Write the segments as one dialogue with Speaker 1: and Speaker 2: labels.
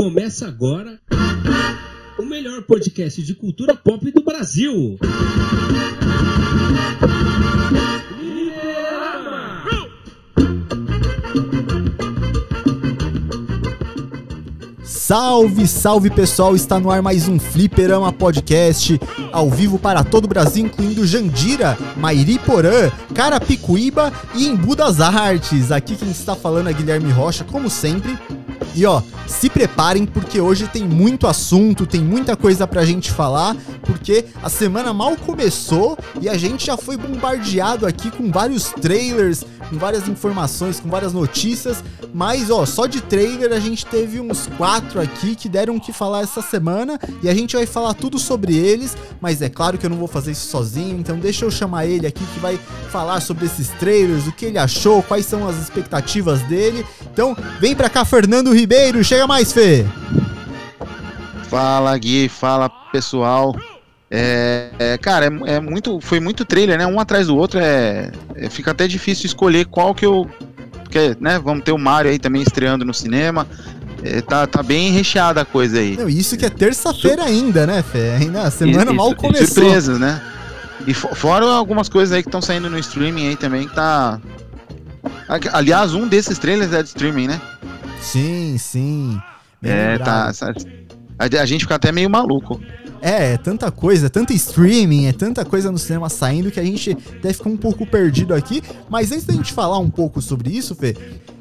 Speaker 1: Começa agora o melhor podcast de cultura pop do Brasil.
Speaker 2: Salve, salve pessoal! Está no ar mais um Fliperama Podcast, ao vivo para todo o Brasil, incluindo Jandira, Mairiporã, Carapicuíba e Embu das Artes. Aqui quem está falando é Guilherme Rocha, como sempre. E ó, se preparem porque hoje tem muito assunto, tem muita coisa pra gente falar, porque a semana mal começou e a gente já foi bombardeado aqui com vários trailers, com várias informações, com várias notícias, mas ó, só de trailer a gente teve uns quatro aqui que deram o que falar essa semana e a gente vai falar tudo sobre eles, mas é claro que eu não vou fazer isso sozinho, então deixa eu chamar ele aqui que vai falar sobre esses trailers, o que ele achou, quais são as expectativas dele. Então, vem pra cá, Fernando Ribeiro, chega mais, Fê.
Speaker 3: Fala Gui, fala pessoal. É, é, cara, é, é, muito, foi muito trailer, né? Um atrás do outro é, é, fica até difícil escolher qual que eu, porque, né? Vamos ter o Mario aí também estreando no cinema. É, tá, tá bem recheada a coisa aí.
Speaker 2: Não, isso que é terça-feira ainda, né, Fê? Ainda a semana isso, mal começou.
Speaker 3: Surpresas, né? E fora algumas coisas aí que estão saindo no streaming aí também que tá. Aliás, um desses trailers é de streaming, né?
Speaker 2: Sim, sim.
Speaker 3: Bem é, lembrado. tá. A, a gente fica até meio maluco.
Speaker 2: É, é tanta coisa, tanta streaming, é tanta coisa no cinema saindo que a gente deve ficar um pouco perdido aqui. Mas antes da gente falar um pouco sobre isso, Fê,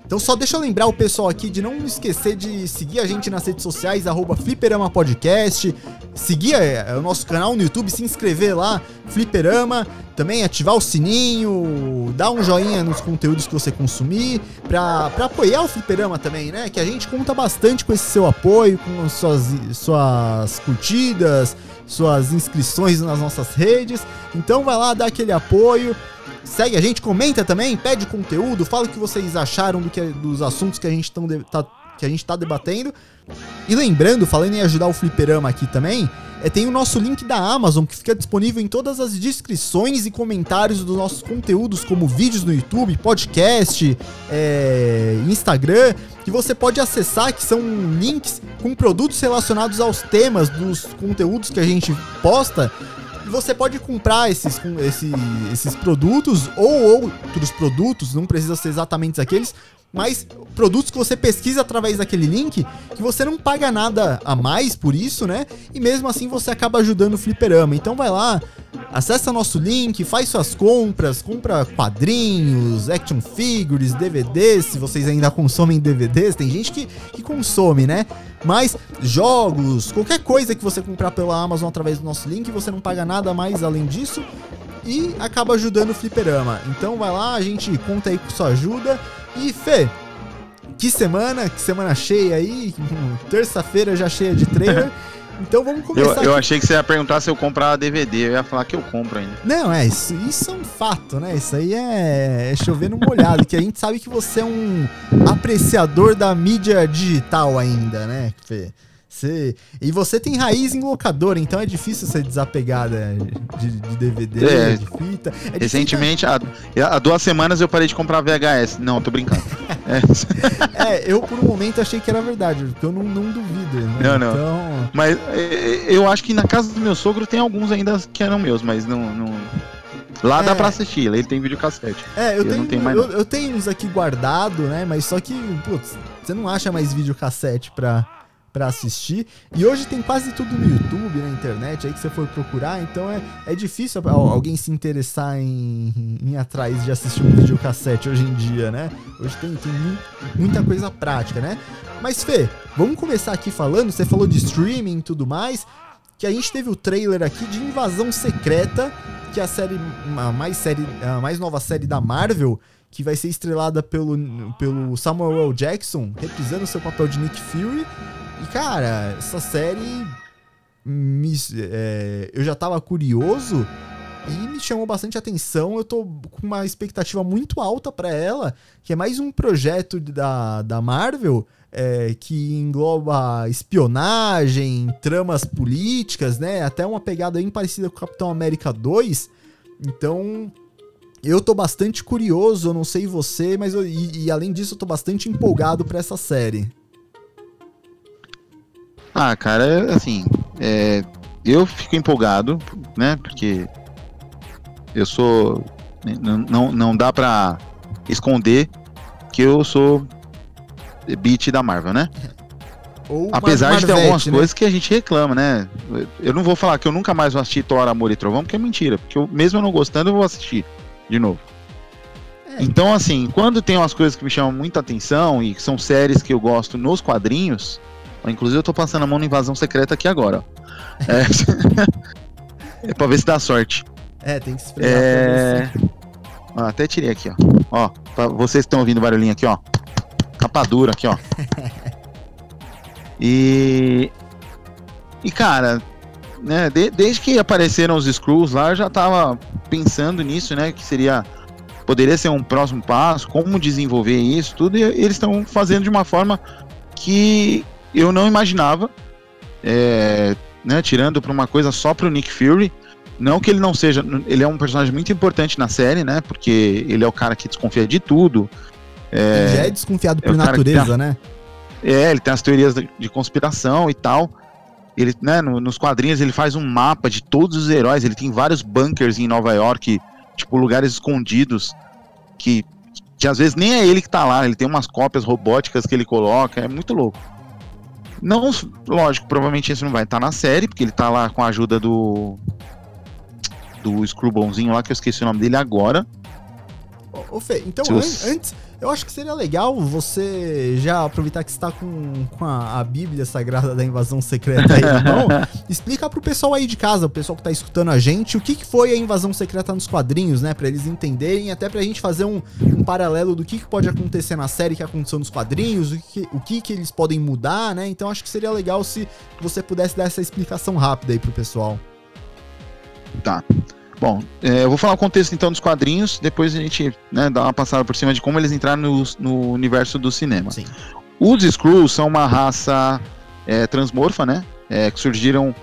Speaker 2: então só deixa eu lembrar o pessoal aqui de não esquecer de seguir a gente nas redes sociais, arroba Fliperama Podcast, seguir é, o nosso canal no YouTube, se inscrever lá, Fliperama, também ativar o sininho, dar um joinha nos conteúdos que você consumir, pra, pra apoiar o Fliperama também, né? Que a gente conta bastante com esse seu apoio, com suas, suas curtidas, suas inscrições nas nossas redes. Então vai lá, dá aquele apoio. Segue a gente, comenta também, pede conteúdo, fala o que vocês acharam do que, dos assuntos que a gente, tão, tá, que a gente tá debatendo. E lembrando, falando em ajudar o Fliperama aqui também, é, tem o nosso link da Amazon que fica disponível em todas as descrições e comentários dos nossos conteúdos, como vídeos no YouTube, podcast, é, Instagram, que você pode acessar, que são links com produtos relacionados aos temas dos conteúdos que a gente posta você pode comprar esses, esses, esses produtos ou outros produtos, não precisa ser exatamente aqueles, mas produtos que você pesquisa através daquele link, que você não paga nada a mais por isso, né? E mesmo assim você acaba ajudando o Fliperama. Então vai lá, acessa nosso link, faz suas compras, compra quadrinhos, action figures, DVDs, se vocês ainda consomem DVDs, tem gente que, que consome, né? Mas jogos, qualquer coisa que você comprar pela Amazon através do nosso link, você não paga nada mais além disso e acaba ajudando o Fliperama. Então vai lá, a gente conta aí com sua ajuda. E Fê, que semana, que semana cheia aí, terça-feira já cheia de trailer. Então vamos começar.
Speaker 3: Eu, eu achei que você ia perguntar se eu comprar DVD, eu ia falar que eu compro ainda.
Speaker 2: Não, é, isso, isso é um fato, né? Isso aí é, é chover no molhado, que a gente sabe que você é um apreciador da mídia digital ainda, né, Fê? Você... E você tem raiz em locadora, então é difícil ser desapegada de, de DVD, é, de fita.
Speaker 3: É recentemente, há, há, duas semanas eu parei de comprar VHS. Não, tô brincando.
Speaker 2: é. é. eu por um momento achei que era verdade, porque eu não, não duvido. Né?
Speaker 3: Não, não. Então... Mas é, é, eu acho que na casa do meu sogro tem alguns ainda que eram meus, mas não. não... Lá é. dá pra assistir, ele tem videocassete.
Speaker 2: É, eu, eu tenho, tenho eu, eu, tenho uns aqui guardado, né? Mas só que, putz, você não acha mais videocassete pra, para assistir. E hoje tem quase tudo no YouTube, na internet, aí que você for procurar, então é, é difícil alguém se interessar em, em atrás de assistir um videocassete hoje em dia, né? Hoje tem, tem muita coisa prática, né? Mas Fê, vamos começar aqui falando, você falou de streaming e tudo mais, que a gente teve o trailer aqui de Invasão Secreta, que é a série, a mais série, a mais nova série da Marvel, que vai ser estrelada pelo, pelo Samuel L. Jackson, reprisando seu papel de Nick Fury, e, cara, essa série. Me, é, eu já tava curioso e me chamou bastante atenção. Eu tô com uma expectativa muito alta para ela, que é mais um projeto da, da Marvel é, que engloba espionagem, tramas políticas, né? Até uma pegada bem parecida com Capitão América 2. Então, eu tô bastante curioso, eu não sei você, mas eu, e, e além disso, eu tô bastante empolgado para essa série.
Speaker 3: Ah, cara, assim, é, eu fico empolgado, né? Porque eu sou. Não, não dá pra esconder que eu sou beat da Marvel, né? Ou Apesar de ter algumas né? coisas que a gente reclama, né? Eu não vou falar que eu nunca mais vou assistir Thor, Amor e Trovão, porque é mentira. Porque eu, mesmo eu não gostando, eu vou assistir de novo. É. Então, assim, quando tem umas coisas que me chamam muita atenção e que são séries que eu gosto nos quadrinhos, inclusive eu tô passando a mão na invasão secreta aqui agora. É, é pra ver se dá sorte.
Speaker 2: É, tem que se é...
Speaker 3: Até tirei aqui, ó. Ó, pra vocês que estão ouvindo o barulhinho aqui, ó. Capa dura aqui, ó. E. E, cara, né, de, desde que apareceram os Screws lá, eu já tava pensando nisso, né? Que seria. Poderia ser um próximo passo, como desenvolver isso, tudo, e eles estão fazendo de uma forma que eu não imaginava. É, né, tirando para uma coisa só pro Nick Fury. Não que ele não seja. Ele é um personagem muito importante na série, né? Porque ele é o cara que desconfia de tudo.
Speaker 2: É, ele já é desconfiado é por natureza, né?
Speaker 3: É, ele tem as teorias de conspiração e tal. Ele, né, no, nos quadrinhos ele faz um mapa de todos os heróis. Ele tem vários bunkers em Nova York, tipo lugares escondidos que, que às vezes nem é ele que tá lá. Ele tem umas cópias robóticas que ele coloca. É muito louco. Não, lógico, provavelmente esse não vai estar tá na série, porque ele tá lá com a ajuda do do Screwbonzinho lá, que eu esqueci o nome dele agora.
Speaker 2: Ô, Fê, então an antes, eu acho que seria legal você já aproveitar que está com, com a, a, Bíblia Sagrada da Invasão Secreta aí na mão, explicar pro pessoal aí de casa, o pessoal que tá escutando a gente, o que, que foi a Invasão Secreta nos quadrinhos, né? Pra eles entenderem, até pra gente fazer um, um paralelo do que, que pode acontecer na série que aconteceu nos quadrinhos, o que, o que, que eles podem mudar, né? Então acho que seria legal se você pudesse dar essa explicação rápida aí pro pessoal.
Speaker 3: Tá. Bom, é, eu vou falar o contexto então dos quadrinhos, depois a gente né, dá uma passada por cima de como eles entraram no, no universo do cinema. Sim. Os Skrulls são uma raça é, transmorfa, né? É, que surgiram.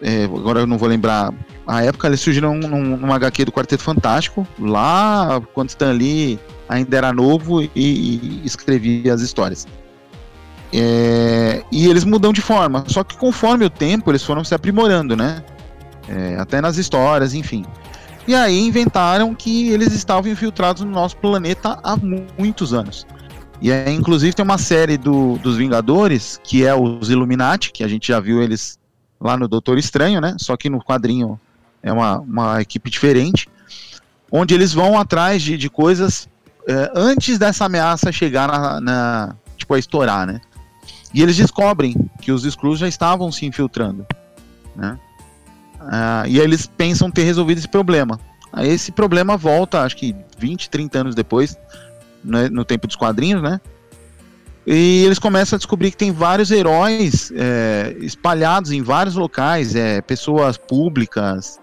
Speaker 3: É, agora eu não vou lembrar a época, eles surgiram num, num HQ do Quarteto Fantástico, lá quando Stan Lee ainda era novo e, e escrevia as histórias. É, e eles mudam de forma, só que conforme o tempo eles foram se aprimorando, né? É, até nas histórias, enfim. E aí inventaram que eles estavam infiltrados no nosso planeta há muitos anos. E aí, inclusive, tem uma série do, dos Vingadores, que é os Illuminati, que a gente já viu eles lá no Doutor Estranho, né? Só que no quadrinho é uma, uma equipe diferente, onde eles vão atrás de, de coisas é, antes dessa ameaça chegar na, na, tipo, a estourar, né? E eles descobrem que os Skrulls já estavam se infiltrando, né? Uh, e aí eles pensam ter resolvido esse problema. Aí esse problema volta, acho que 20, 30 anos depois, né, no tempo dos quadrinhos, né? E eles começam a descobrir que tem vários heróis é, espalhados em vários locais, é, pessoas públicas,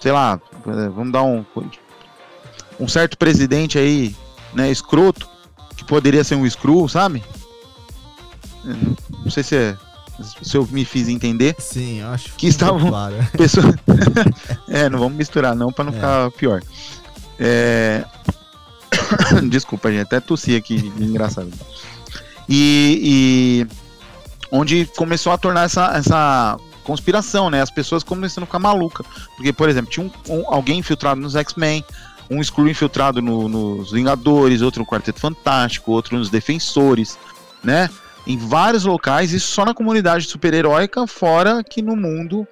Speaker 3: sei lá, vamos dar um, um certo presidente aí, né, escroto, que poderia ser um screw, sabe? Não sei se é se eu me fiz entender.
Speaker 2: Sim, acho
Speaker 3: que estavam claro. pessoas. é, não vamos misturar não para não é. ficar pior. É... Desculpa, gente, até tossi aqui, engraçado. E, e, onde começou a tornar essa, essa conspiração, né? As pessoas começando a ficar malucas. Porque, por exemplo, tinha um, um, alguém infiltrado nos X-Men, um Screw infiltrado no, nos Vingadores, outro no Quarteto Fantástico, outro nos Defensores, né? Em vários locais, isso só na comunidade super-heróica, fora que no mundo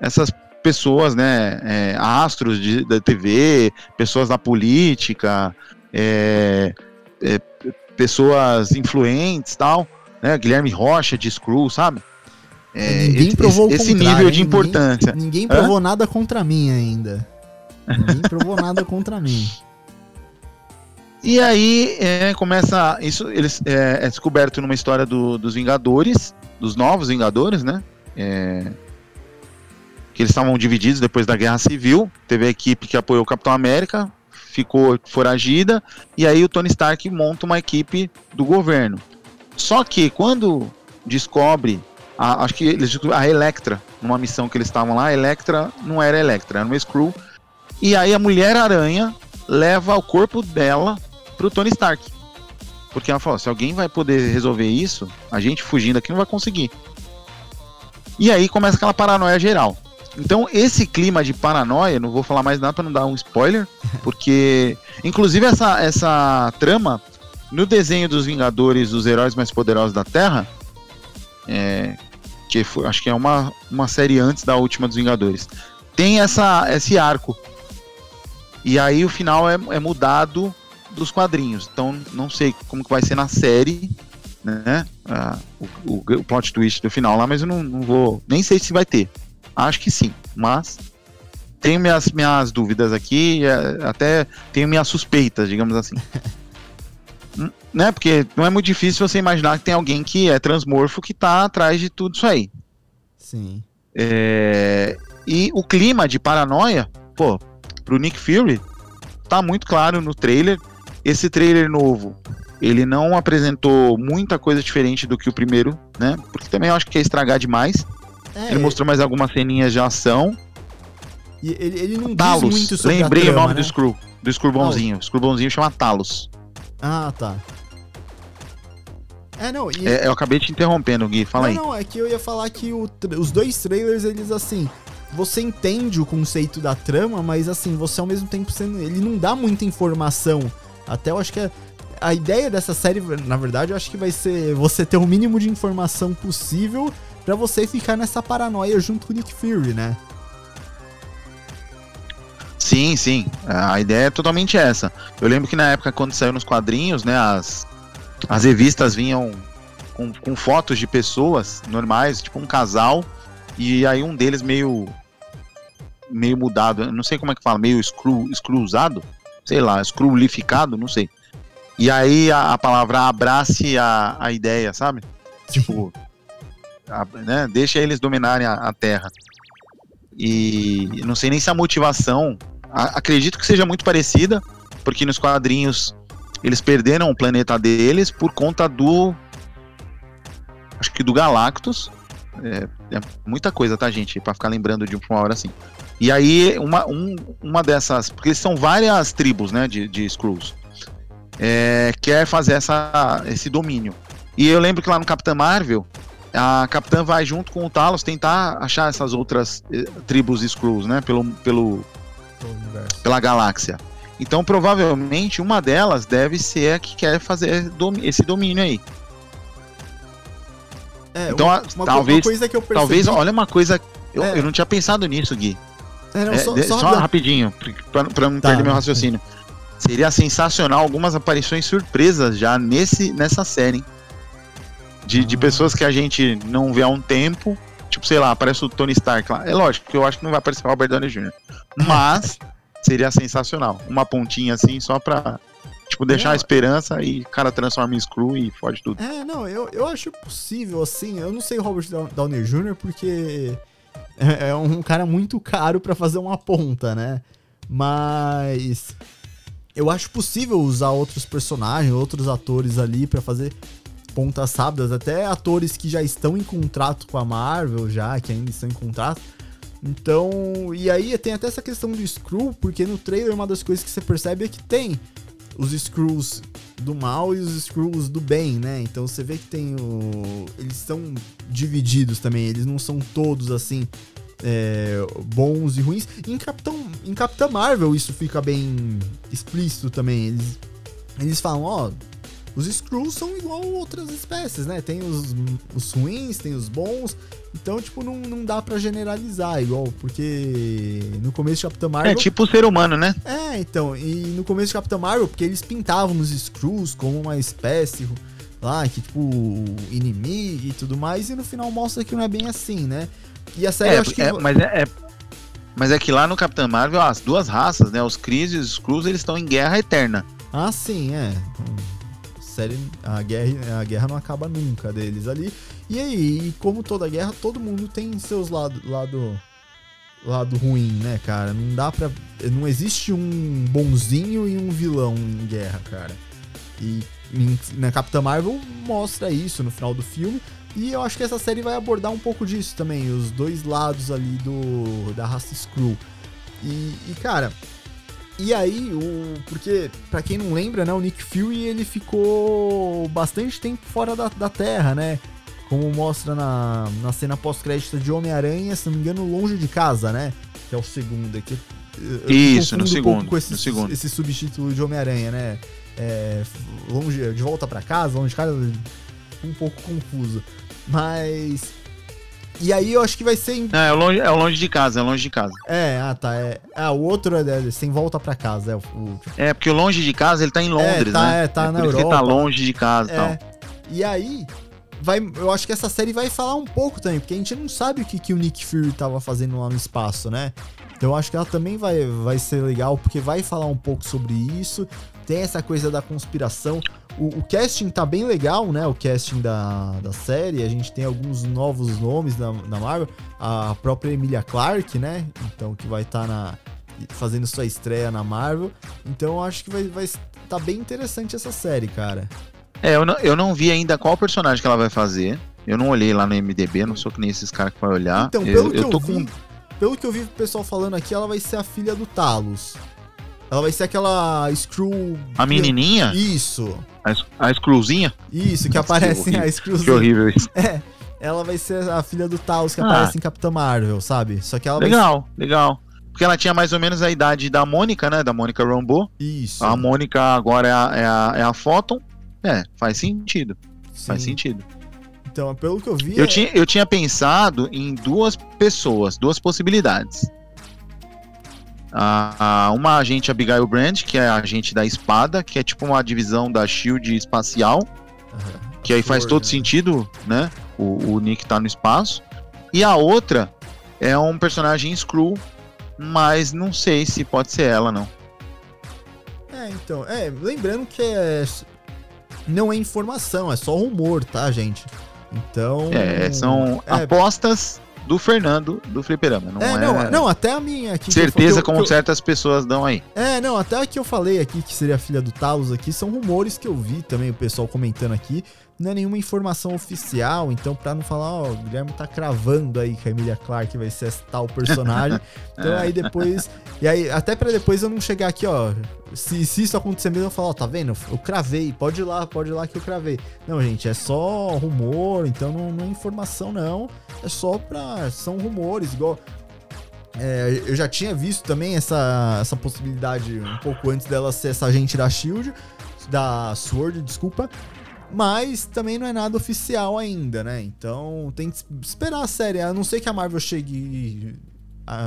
Speaker 3: essas pessoas, né, é, astros de, da TV, pessoas da política, é, é, pessoas influentes tal, né, Guilherme Rocha de Screw, sabe?
Speaker 2: É, ninguém provou esse,
Speaker 3: esse nível de importância.
Speaker 2: Ninguém, ninguém provou Hã? nada contra mim ainda. Ninguém provou nada contra mim.
Speaker 3: E aí é, começa isso, eles é, é, descoberto numa história do, dos Vingadores, dos novos Vingadores, né? É, que eles estavam divididos depois da Guerra Civil. Teve a equipe que apoiou o Capitão América, ficou foragida, e aí o Tony Stark monta uma equipe do governo. Só que quando descobre, a, acho que eles a Electra, numa missão que eles estavam lá, a Electra não era Electra, era uma Screw. E aí a Mulher Aranha leva o corpo dela pro Tony Stark. Porque ela falou: se alguém vai poder resolver isso, a gente fugindo aqui não vai conseguir. E aí começa aquela paranoia geral. Então, esse clima de paranoia, não vou falar mais nada para não dar um spoiler, porque, inclusive, essa, essa trama, no desenho dos Vingadores, dos Heróis Mais Poderosos da Terra, é, que foi, acho que é uma, uma série antes da última dos Vingadores, tem essa, esse arco. E aí o final é, é mudado dos quadrinhos. Então, não sei como que vai ser na série, né? Ah, o, o, o, plot twist do final lá, mas eu não, não vou. Nem sei se vai ter. Acho que sim, mas tenho minhas, minhas dúvidas aqui, é, até tenho minhas suspeitas, digamos assim. Hum, né? Porque não é muito difícil você imaginar que tem alguém que é transmorfo que tá atrás de tudo isso aí.
Speaker 2: Sim.
Speaker 3: É, e o clima de paranoia, pô, pro Nick Fury, tá muito claro no trailer. Esse trailer novo, ele não apresentou muita coisa diferente do que o primeiro, né? Porque também eu acho que é estragar demais. É, ele mostrou mais algumas ceninhas de ação.
Speaker 2: E ele, ele não
Speaker 3: Talos.
Speaker 2: diz muito sobre
Speaker 3: Lembrei
Speaker 2: trama,
Speaker 3: o nome
Speaker 2: né?
Speaker 3: do Screw, do Screw bonzinho. O Screw bonzinho chama Talos.
Speaker 2: Ah, tá. É, não, e...
Speaker 3: É, eu acabei te interrompendo, Gui, fala
Speaker 2: não,
Speaker 3: aí.
Speaker 2: Não, é que eu ia falar que tra- os dois trailers, eles assim, você entende o conceito da trama, mas assim, você ao mesmo tempo sendo, ele não dá muita informação. Até eu acho que a, a ideia dessa série, na verdade, eu acho que vai ser você ter o mínimo de informação possível pra você ficar nessa paranoia junto com o Nick Fury, né?
Speaker 3: Sim, sim. A ideia é totalmente essa. Eu lembro que na época, quando saiu nos quadrinhos, né, as, as revistas vinham com, com fotos de pessoas normais, tipo um casal, e aí um deles meio meio mudado, não sei como é que fala, meio screw, screwzado, sei lá, screwlificado, não sei. E aí a, a palavra abrace a, a ideia, sabe? Tipo, a- né, deixa eles dominarem a, a Terra. E não sei nem se a motivação, acredito que seja muito parecida, porque nos quadrinhos eles perderam o planeta deles por conta do. Acho que do Galactus. É, é muita coisa, tá, gente? Pra ficar lembrando de uma hora assim. E aí, uma, um- uma dessas. Porque são várias tribos, né, de, de Skrulls. É, quer fazer essa, esse domínio. E eu lembro que lá no Capitã Marvel, a Capitã vai junto com o Talos tentar achar essas outras eh, tribos Skrulls, né, pelo, pelo, pela galáxia. Então, provavelmente, uma delas deve ser a que quer fazer esse domínio aí.
Speaker 2: É,
Speaker 3: Então,
Speaker 2: uma, uma,
Speaker 3: talvez-
Speaker 2: uma coisa que eu percebi...
Speaker 3: Talvez, olha uma coisa. Eu,
Speaker 2: É.
Speaker 3: eu não tinha pensado nisso, Gui.
Speaker 2: É, não,
Speaker 3: É,
Speaker 2: só,
Speaker 3: de-
Speaker 2: só
Speaker 3: só rapidinho, pra, pra não
Speaker 2: Tá,
Speaker 3: perder meu raciocínio. Seria sensacional algumas aparições surpresas já nesse, nessa série. De, de
Speaker 2: Ah.
Speaker 3: pessoas que a gente não vê há um tempo. Tipo, sei lá, aparece o Tony Stark lá. É lógico que eu acho que não vai aparecer o Robert Downey Jr. Mas seria sensacional. Uma pontinha assim, só pra tipo, deixar
Speaker 2: Não,
Speaker 3: a esperança e o cara transforma em Screw e fode tudo.
Speaker 2: É, não, eu, eu acho possível, assim. Eu não sei o Robert Dow- Downey Jr. porque é, é um cara muito caro pra fazer uma ponta, né? Mas eu acho possível usar outros personagens, outros atores ali pra fazer pontas rápidas, até atores que já estão em contrato com a Marvel, já, que ainda estão em contrato. Então, e aí tem até essa questão do Screw, porque no trailer uma das coisas que você percebe é que tem os Screws do mal e os Screws do bem, né? Então você vê que tem o. Eles são divididos também, eles não são todos assim. é, bons e ruins. Em Capitão, em Capitã Marvel isso fica bem explícito também. Eles, eles falam, ó, os Skrulls são igual outras espécies, né? Tem os, os ruins, tem os bons. Então, tipo, não, não dá pra generalizar igual, porque no começo de Capitã Marvel.
Speaker 3: É tipo o ser humano, né?
Speaker 2: É, então, e no começo de Capitão Marvel, porque eles pintavam os Skrulls como uma espécie lá, que tipo, inimigo e tudo mais, e no final mostra que não é bem assim, né? E a série
Speaker 3: É,
Speaker 2: eu acho que.
Speaker 3: é, mas é, é- mas é que lá no Capitão Marvel, as duas raças, né? Os Kree e os Skrulls, eles estão em guerra eterna.
Speaker 2: Ah, sim, é. Hum, Série, a guerra, a guerra não acaba nunca deles ali. E aí, e como toda guerra, todo mundo tem seus lado, lado, lado ruim, né, cara? Não dá pra. Não existe um bonzinho e um vilão em guerra, cara. E na Capitã Marvel mostra isso no final do filme. E eu acho que essa série vai abordar um pouco disso também, os dois lados ali do da raça Skrull. E, e, cara, e aí, o. Porque, pra quem não lembra, né, o Nick Fury ele ficou bastante tempo fora da, da Terra, né? Como mostra na, na cena pós-crédito de Homem-Aranha, se não me engano, Longe de Casa, né? Que é o segundo aqui. Eu
Speaker 3: Isso, no
Speaker 2: um
Speaker 3: segundo,
Speaker 2: pouco Com esse,
Speaker 3: no segundo.
Speaker 2: esse subtítulo de Homem-Aranha, né? É, longe, de volta pra casa, longe de casa, um pouco confuso. Mas. E aí eu acho que vai ser. em-
Speaker 3: Não, é o longe, é longe de casa, é longe de casa.
Speaker 2: É, ah tá. É, ah, o outro é, é sem volta pra casa. É, o, o-
Speaker 3: É, porque o longe de casa ele tá em Londres,
Speaker 2: tá,
Speaker 3: né?
Speaker 2: é, tá na
Speaker 3: por isso que ele tá
Speaker 2: Europa.
Speaker 3: longe de casa e tal.
Speaker 2: É. E aí, vai, eu acho que essa série vai falar um pouco também, porque a gente não sabe o que, que o Nick Fury tava fazendo lá no espaço, né? Então eu acho que ela também vai, vai ser legal, porque vai falar um pouco sobre isso. Tem essa coisa da conspiração. O, o casting tá bem legal, né? O casting da, da série. A gente tem alguns novos nomes na, na Marvel. A própria Emilia Clarke, né? Então, que vai estar na fazendo sua estreia na Marvel. Então eu acho que vai, vai tá bem interessante essa série, cara.
Speaker 3: É, eu não, eu não vi ainda qual personagem que ela vai fazer. Eu não olhei lá no MDB, não sou que nem esses caras que vai olhar.
Speaker 2: Então,
Speaker 3: eu,
Speaker 2: pelo que eu,
Speaker 3: tô
Speaker 2: vi,
Speaker 3: com.
Speaker 2: pelo que eu vi o pessoal falando aqui, ela vai ser a filha do Talos. Ela vai ser aquela Screw.
Speaker 3: A menininha?
Speaker 2: Isso.
Speaker 3: A, a Screwzinha?
Speaker 2: Isso, que aparece
Speaker 3: que
Speaker 2: a Screw.
Speaker 3: Que horrível isso.
Speaker 2: É. Ela vai ser a filha do Talos que
Speaker 3: Ah.
Speaker 2: aparece em Capitã Marvel, sabe? Só que ela
Speaker 3: Legal, legal. Porque ela tinha mais ou menos a idade da Mônica, né? Da Mônica Rambeau.
Speaker 2: Isso.
Speaker 3: A Mônica agora é a, é a, é a Photon. É, faz sentido. Faz
Speaker 2: Sim.
Speaker 3: sentido.
Speaker 2: Então, pelo que eu vi.
Speaker 3: Eu,
Speaker 2: é-
Speaker 3: tinha, eu tinha pensado em duas pessoas, duas possibilidades. A, a- uma agente Abigail Brand, que é a agente da espada, que é tipo uma divisão da Shield espacial,
Speaker 2: Aham.
Speaker 3: que aí faz todo
Speaker 2: né?
Speaker 3: sentido, né? O, o Nick tá no espaço. E a outra é um personagem Screw, mas não sei se pode ser ela, não.
Speaker 2: É, então. É, lembrando que é. Não é informação, é só rumor, tá, gente? Então.
Speaker 3: É, são
Speaker 2: é,
Speaker 3: apostas do Fernando do Fliperama. Não
Speaker 2: é,
Speaker 3: é,
Speaker 2: não, não, até a minha aqui.
Speaker 3: certeza
Speaker 2: eu-
Speaker 3: como
Speaker 2: eu-
Speaker 3: certas pessoas dão aí.
Speaker 2: É, não, até a que eu falei aqui que seria a filha do Talos aqui, são rumores que eu vi também, o pessoal comentando aqui. Não é nenhuma informação oficial, então pra não falar, ó, o Guilherme tá cravando aí que a Emilia Clarke vai ser tal personagem. então aí depois. E aí, até pra depois eu não chegar aqui, ó. Se, se isso acontecer mesmo, eu falo, ó, tá vendo? Eu cravei, pode ir lá, pode ir lá que eu cravei. Não, gente, é só rumor, então não, não é informação, não. É só pra. São rumores, igual. É, eu já tinha visto também essa, essa possibilidade um pouco antes dela ser essa agente da Shield, da Sword, desculpa. Mas também não é nada oficial ainda, né? Então tem que esperar a série. A não ser que a Marvel chegue e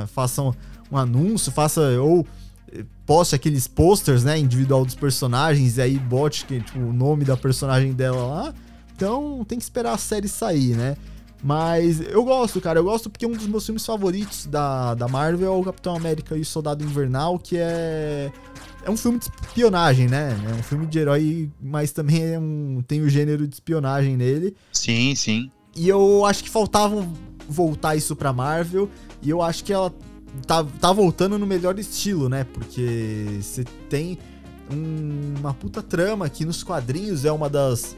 Speaker 2: faça um, um anúncio, faça ou eh, poste aqueles posters, né, individual dos personagens e aí bote que, tipo, o nome da personagem dela lá. Então tem que esperar a série sair, né? Mas eu gosto, cara. Eu gosto porque um dos meus filmes favoritos da, da Marvel é o Capitão América e o Soldado Invernal, que é. É um filme de espionagem, né? É um filme de herói, mas também é um, tem o gênero de espionagem nele.
Speaker 3: Sim, sim.
Speaker 2: E eu acho que faltava voltar isso pra Marvel. E eu acho que ela tá, tá voltando no melhor estilo, né? Porque você tem um- uma puta trama que nos quadrinhos é uma das.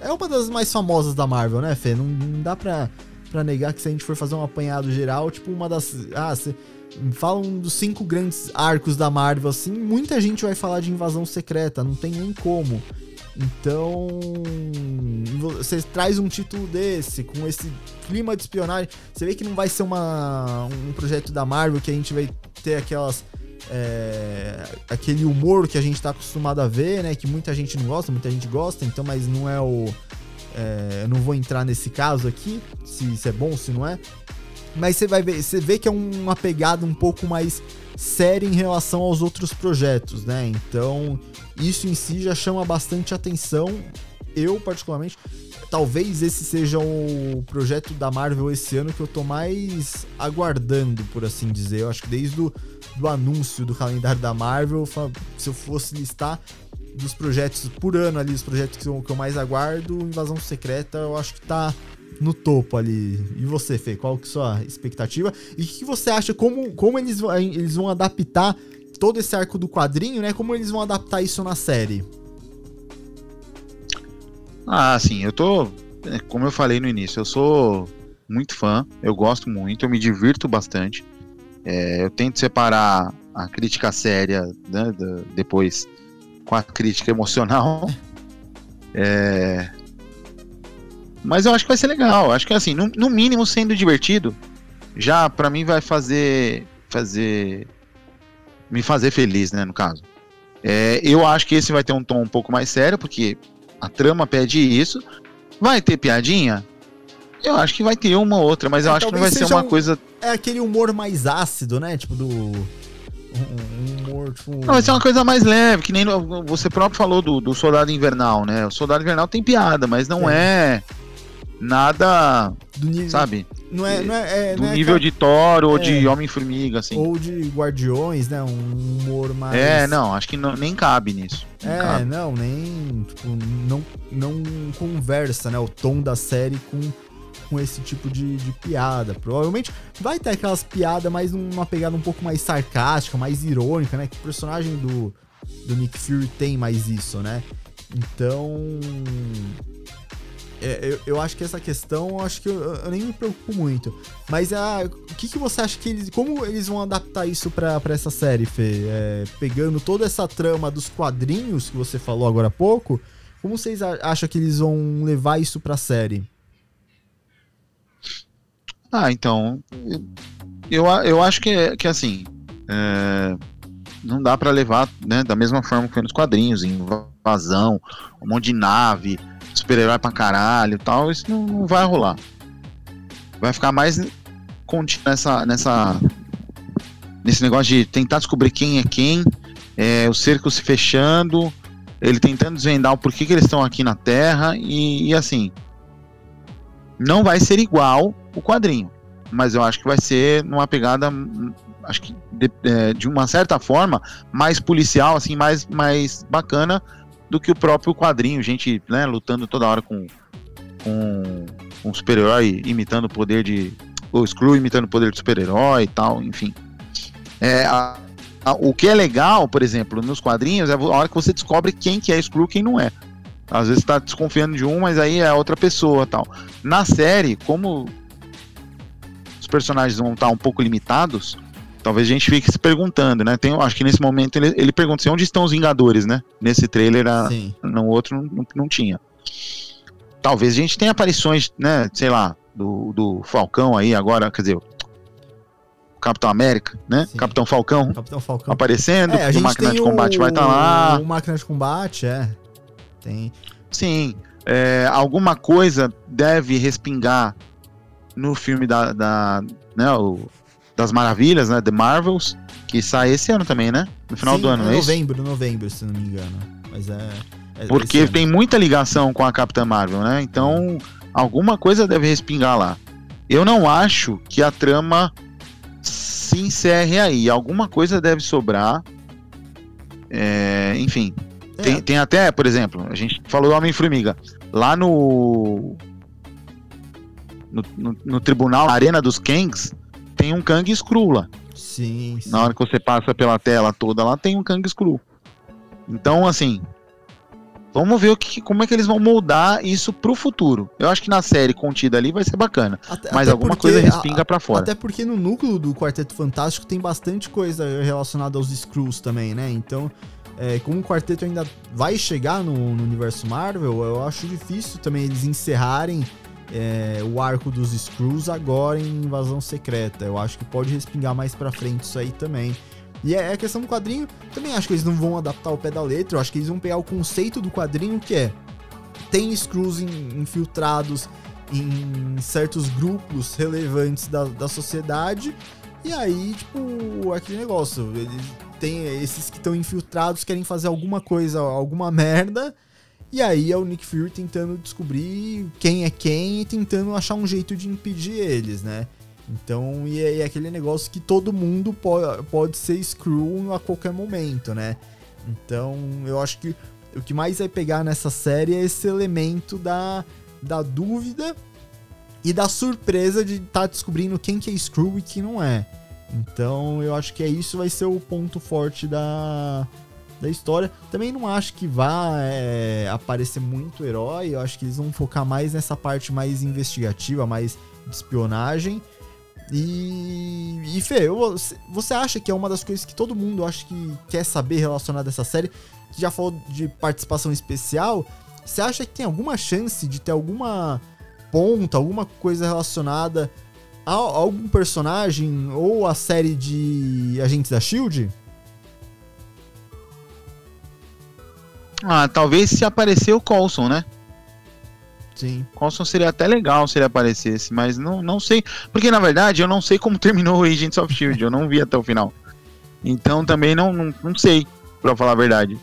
Speaker 2: É uma das mais famosas da Marvel, né, Fê? Não, não dá pra, pra negar que se a gente for fazer um apanhado geral, tipo, uma das. Ah, você. Fala um dos cinco grandes arcos da Marvel, assim, muita gente vai falar de invasão secreta, não tem nem como. Então, você traz um título desse, com esse clima de espionagem, você vê que não vai ser uma, um projeto da Marvel que a gente vai ter aquelas. É, aquele humor que a gente tá acostumado a ver, né? Que muita gente não gosta, muita gente gosta, então, mas não é o. é, eu não vou entrar nesse caso aqui, se, se é bom, se não é. Mas você vai ver, você vê que é uma pegada um pouco mais séria em relação aos outros projetos, né? Então, isso em si já chama bastante atenção. Eu, particularmente, talvez esse seja o projeto da Marvel esse ano que eu tô mais aguardando, por assim dizer. Eu acho que desde o do anúncio do calendário da Marvel, se eu fosse listar dos projetos por ano ali, os projetos que eu, mais aguardo, Invasão Secreta, eu acho que tá no topo ali. E você, Fê, qual que é a sua expectativa? E o que você acha, como, como eles, eles vão adaptar todo esse arco do quadrinho, né? Como eles vão adaptar isso na série?
Speaker 3: Ah, sim, eu tô. é, Como eu falei no início, eu sou muito fã, eu gosto muito, eu me divirto bastante. É, eu tento separar a crítica séria né, da- depois com a crítica emocional. É, Mas eu acho que vai ser legal. Acho que assim, no, no mínimo sendo divertido, já para mim vai fazer fazer me fazer feliz, né, no caso. É, eu acho que esse vai ter um tom um pouco mais sério, porque a trama pede isso. Vai ter piadinha? Eu acho que vai ter uma ou outra, mas
Speaker 2: É,
Speaker 3: eu acho que não vai ser uma
Speaker 2: um-
Speaker 3: coisa.
Speaker 2: É aquele humor mais ácido, né? Tipo do. Um, um humor, tipo.
Speaker 3: Não, vai ser uma coisa mais leve, que nem você próprio falou do, do Soldado Invernal, né? O Soldado Invernal tem piada, mas não
Speaker 2: Sim.
Speaker 3: é nada,
Speaker 2: nível,
Speaker 3: sabe?
Speaker 2: Não é, não é, é,
Speaker 3: Do
Speaker 2: é
Speaker 3: nível de Thor ou
Speaker 2: É.
Speaker 3: de Homem-Formiga, assim.
Speaker 2: Ou de Guardiões, né? Um humor mais.
Speaker 3: É, não, acho que não- nem cabe nisso. Não
Speaker 2: É,
Speaker 3: cabe.
Speaker 2: não, nem. Tipo, não, não conversa, né? O tom da série com, com esse tipo de, de piada. Provavelmente vai ter aquelas piadas mais numa pegada um pouco mais sarcástica, mais irônica, né? Que o personagem do, do Nick Fury tem mais isso, né? Então. é, eu, eu acho que essa questão, eu acho que eu, eu nem me preocupo muito. Mas a, o que, que você acha que eles. Como eles vão adaptar isso pra, pra essa série, Fê? É, pegando toda essa trama dos quadrinhos que você falou agora há pouco, como vocês acham que eles vão levar isso pra série?
Speaker 3: Ah, então. Eu, eu acho que, que assim. é, não dá pra levar né, da mesma forma que foi nos quadrinhos invasão, um monte de nave, super-herói pra caralho e tal. Isso não, não vai rolar. Vai ficar mais nessa, nessa. Nesse negócio de tentar descobrir quem é quem, é, o cerco se fechando, ele tentando desvendar o porquê que eles estão aqui na Terra e, e assim. Não vai ser igual o quadrinho, mas eu acho que vai ser numa pegada, hum, acho que de, é, de uma certa forma mais policial, assim, mais, mais bacana do que o próprio quadrinho, gente, né, lutando toda hora com com um super-herói imitando o poder de o Screw imitando o poder de super-herói e tal, enfim. É, a- a- o que é legal, por exemplo, nos quadrinhos é a hora que você descobre quem que é Screw e quem não é. Às vezes tá desconfiando de um, mas aí é outra pessoa tal. Na série, como os personagens vão estar um pouco limitados, talvez a gente fique se perguntando, né? Tem, acho que nesse momento ele, ele pergunta assim, onde estão os Vingadores, né? Nesse trailer, a- no outro não, não, tinha. Talvez a gente tenha aparições, né? Sei lá, do, do Falcão aí agora, quer dizer, Capitão América, né?
Speaker 2: Sim.
Speaker 3: Capitão Falcão
Speaker 2: Capitão Falcão.
Speaker 3: aparecendo,
Speaker 2: É,
Speaker 3: o máquina de combate
Speaker 2: o,
Speaker 3: vai estar lá.
Speaker 2: O máquina de combate, é. Tem.
Speaker 3: Sim, é, alguma coisa deve respingar no filme da, da né, o- das Maravilhas, né, The Marvels, que sai esse ano também, né? No final
Speaker 2: Sim,
Speaker 3: do ano,
Speaker 2: é
Speaker 3: é isso?
Speaker 2: novembro, novembro, se não me engano. Mas é. é
Speaker 3: Porque tem muita ligação com a Capitã Marvel, né? Então, alguma coisa deve respingar lá. Eu não acho que a trama se encerre aí. Alguma coisa deve sobrar. É, enfim, Tem, tem até, por exemplo, a gente falou do Homem-Formiga. Lá no, no. no- no tribunal, na Arena dos Kangs, tem um Kang Skrull lá.
Speaker 2: Sim, sim.
Speaker 3: Na hora que você passa pela tela toda lá, tem um Kang Skrull. Então, assim. Vamos ver o que, como é que eles vão moldar isso pro futuro. Eu acho que na série contida ali vai ser bacana.
Speaker 2: Até-
Speaker 3: Mas
Speaker 2: até
Speaker 3: alguma
Speaker 2: porque
Speaker 3: coisa respinga pra fora.
Speaker 2: Até porque no núcleo do Quarteto Fantástico tem bastante coisa relacionada aos Skrulls também, né? Então, é, como o quarteto ainda vai chegar no, no universo Marvel, eu acho difícil também eles encerrarem é, o arco dos Skrulls agora em Invasão Secreta. Eu acho que pode respingar mais pra frente isso aí também. E é a questão do quadrinho, também acho que eles não vão adaptar o pé da letra, eu acho que eles vão pegar o conceito do quadrinho que é tem in- infiltrados em certos grupos relevantes da, da sociedade. E aí, tipo, aquele negócio. Eles tem esses que estão infiltrados, querem fazer alguma coisa, alguma merda. E aí é o Nick Fury tentando descobrir quem é quem e tentando achar um jeito de impedir eles, né? Então, e é, é aquele negócio que todo mundo pode, pode ser Screw a qualquer momento, né? Então, eu acho que o que mais vai pegar nessa série é esse elemento da, da dúvida e da surpresa de estar descobrindo quem que é Screw e quem não é. Então eu acho que é isso vai ser o ponto forte da, da história. Também não acho que vá é, aparecer muito herói, eu acho que eles vão focar mais nessa parte mais investigativa, mais de espionagem. E, e Fê, eu- você- acha que é uma das coisas que todo mundo acha que quer saber relacionada a essa série? Que já falou de participação especial. Você acha que tem alguma chance de ter alguma ponta, alguma coisa relacionada algum personagem ou a série de Agentes da Shield?
Speaker 3: Ah, talvez se aparecer o Coulson, né?
Speaker 2: Sim.
Speaker 3: Coulson seria até legal se ele aparecesse, mas não, não sei. Porque na verdade eu não sei como terminou o Agents of Shield, eu não vi até o final. Então também não, não, não sei, pra falar a verdade.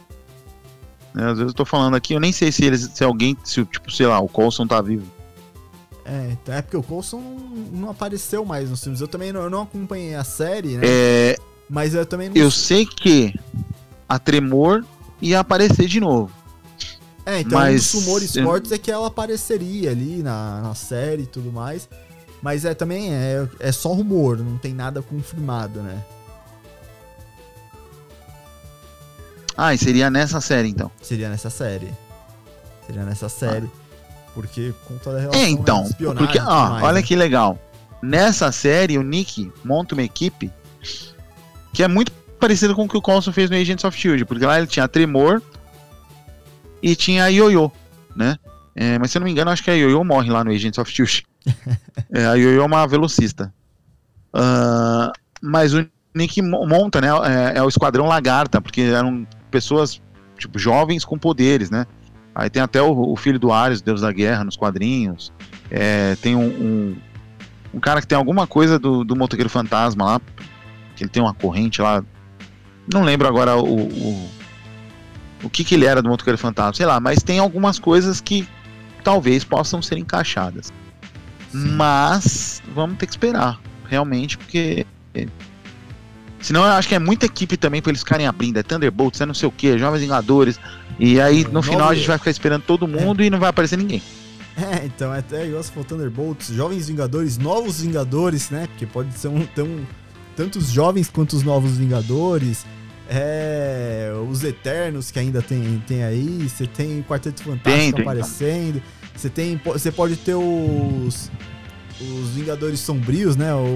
Speaker 3: É, às vezes eu tô falando aqui, eu nem sei se eles, se alguém, se tipo, sei lá, o Coulson tá vivo.
Speaker 2: É, é porque o Coulson não, apareceu mais nos filmes. Eu também não, eu não acompanhei a série, né?
Speaker 3: É,
Speaker 2: Mas eu também não
Speaker 3: eu sei que a Tremor ia aparecer de novo.
Speaker 2: É, então
Speaker 3: Mas-
Speaker 2: um dos rumores fortes é que ela apareceria ali na, na série e tudo mais. Mas é também é, é só rumor, não tem nada confirmado, né?
Speaker 3: Ah, e seria nessa série então.
Speaker 2: Seria nessa série. Seria nessa série. Porque conta da relação
Speaker 3: É, então, porque, ó,
Speaker 2: mais,
Speaker 3: olha
Speaker 2: né?
Speaker 3: que legal. Nessa série, o Nick monta uma equipe que é muito parecida com o que o Coulson fez no Agents of S.H.I.E.L.D., porque lá ele tinha a Tremor e tinha a Yoyo, né? É, mas se eu não me engano, acho que a Yoyo morre lá no Agents of S.H.I.E.L.D. É, a Yoyo é uma velocista. Ah, mas o Nick mo- monta, né? É, é o Esquadrão Lagarta, porque eram pessoas, tipo, jovens com poderes, né? Aí tem até o, o filho do Ares, Deus da Guerra, nos quadrinhos. É, tem um, um, um cara que tem alguma coisa do, do motoqueiro fantasma lá, que ele tem uma corrente lá. Não lembro agora o, o, o que, que ele era do motoqueiro fantasma, sei lá, mas tem algumas coisas que talvez possam ser encaixadas. Mas vamos ter que esperar, realmente, porque. Senão eu acho que é muita equipe também pra eles ficarem abrindo. É Thunderbolts, é não sei o que, Jovens Vingadores. E aí no final a gente vai ficar esperando todo mundo e não vai aparecer ninguém.
Speaker 2: É, então, é até igual se for Thunderbolts, Jovens Vingadores, Novos Vingadores, né? Porque pode ser um, tão, tanto os jovens quanto os Novos Vingadores. É, os Eternos que ainda tem, tem aí. Você tem o Quarteto Fantástico
Speaker 3: Tem, tem,
Speaker 2: aparecendo. Você tem, você pode ter os os Vingadores Sombrios, né? O,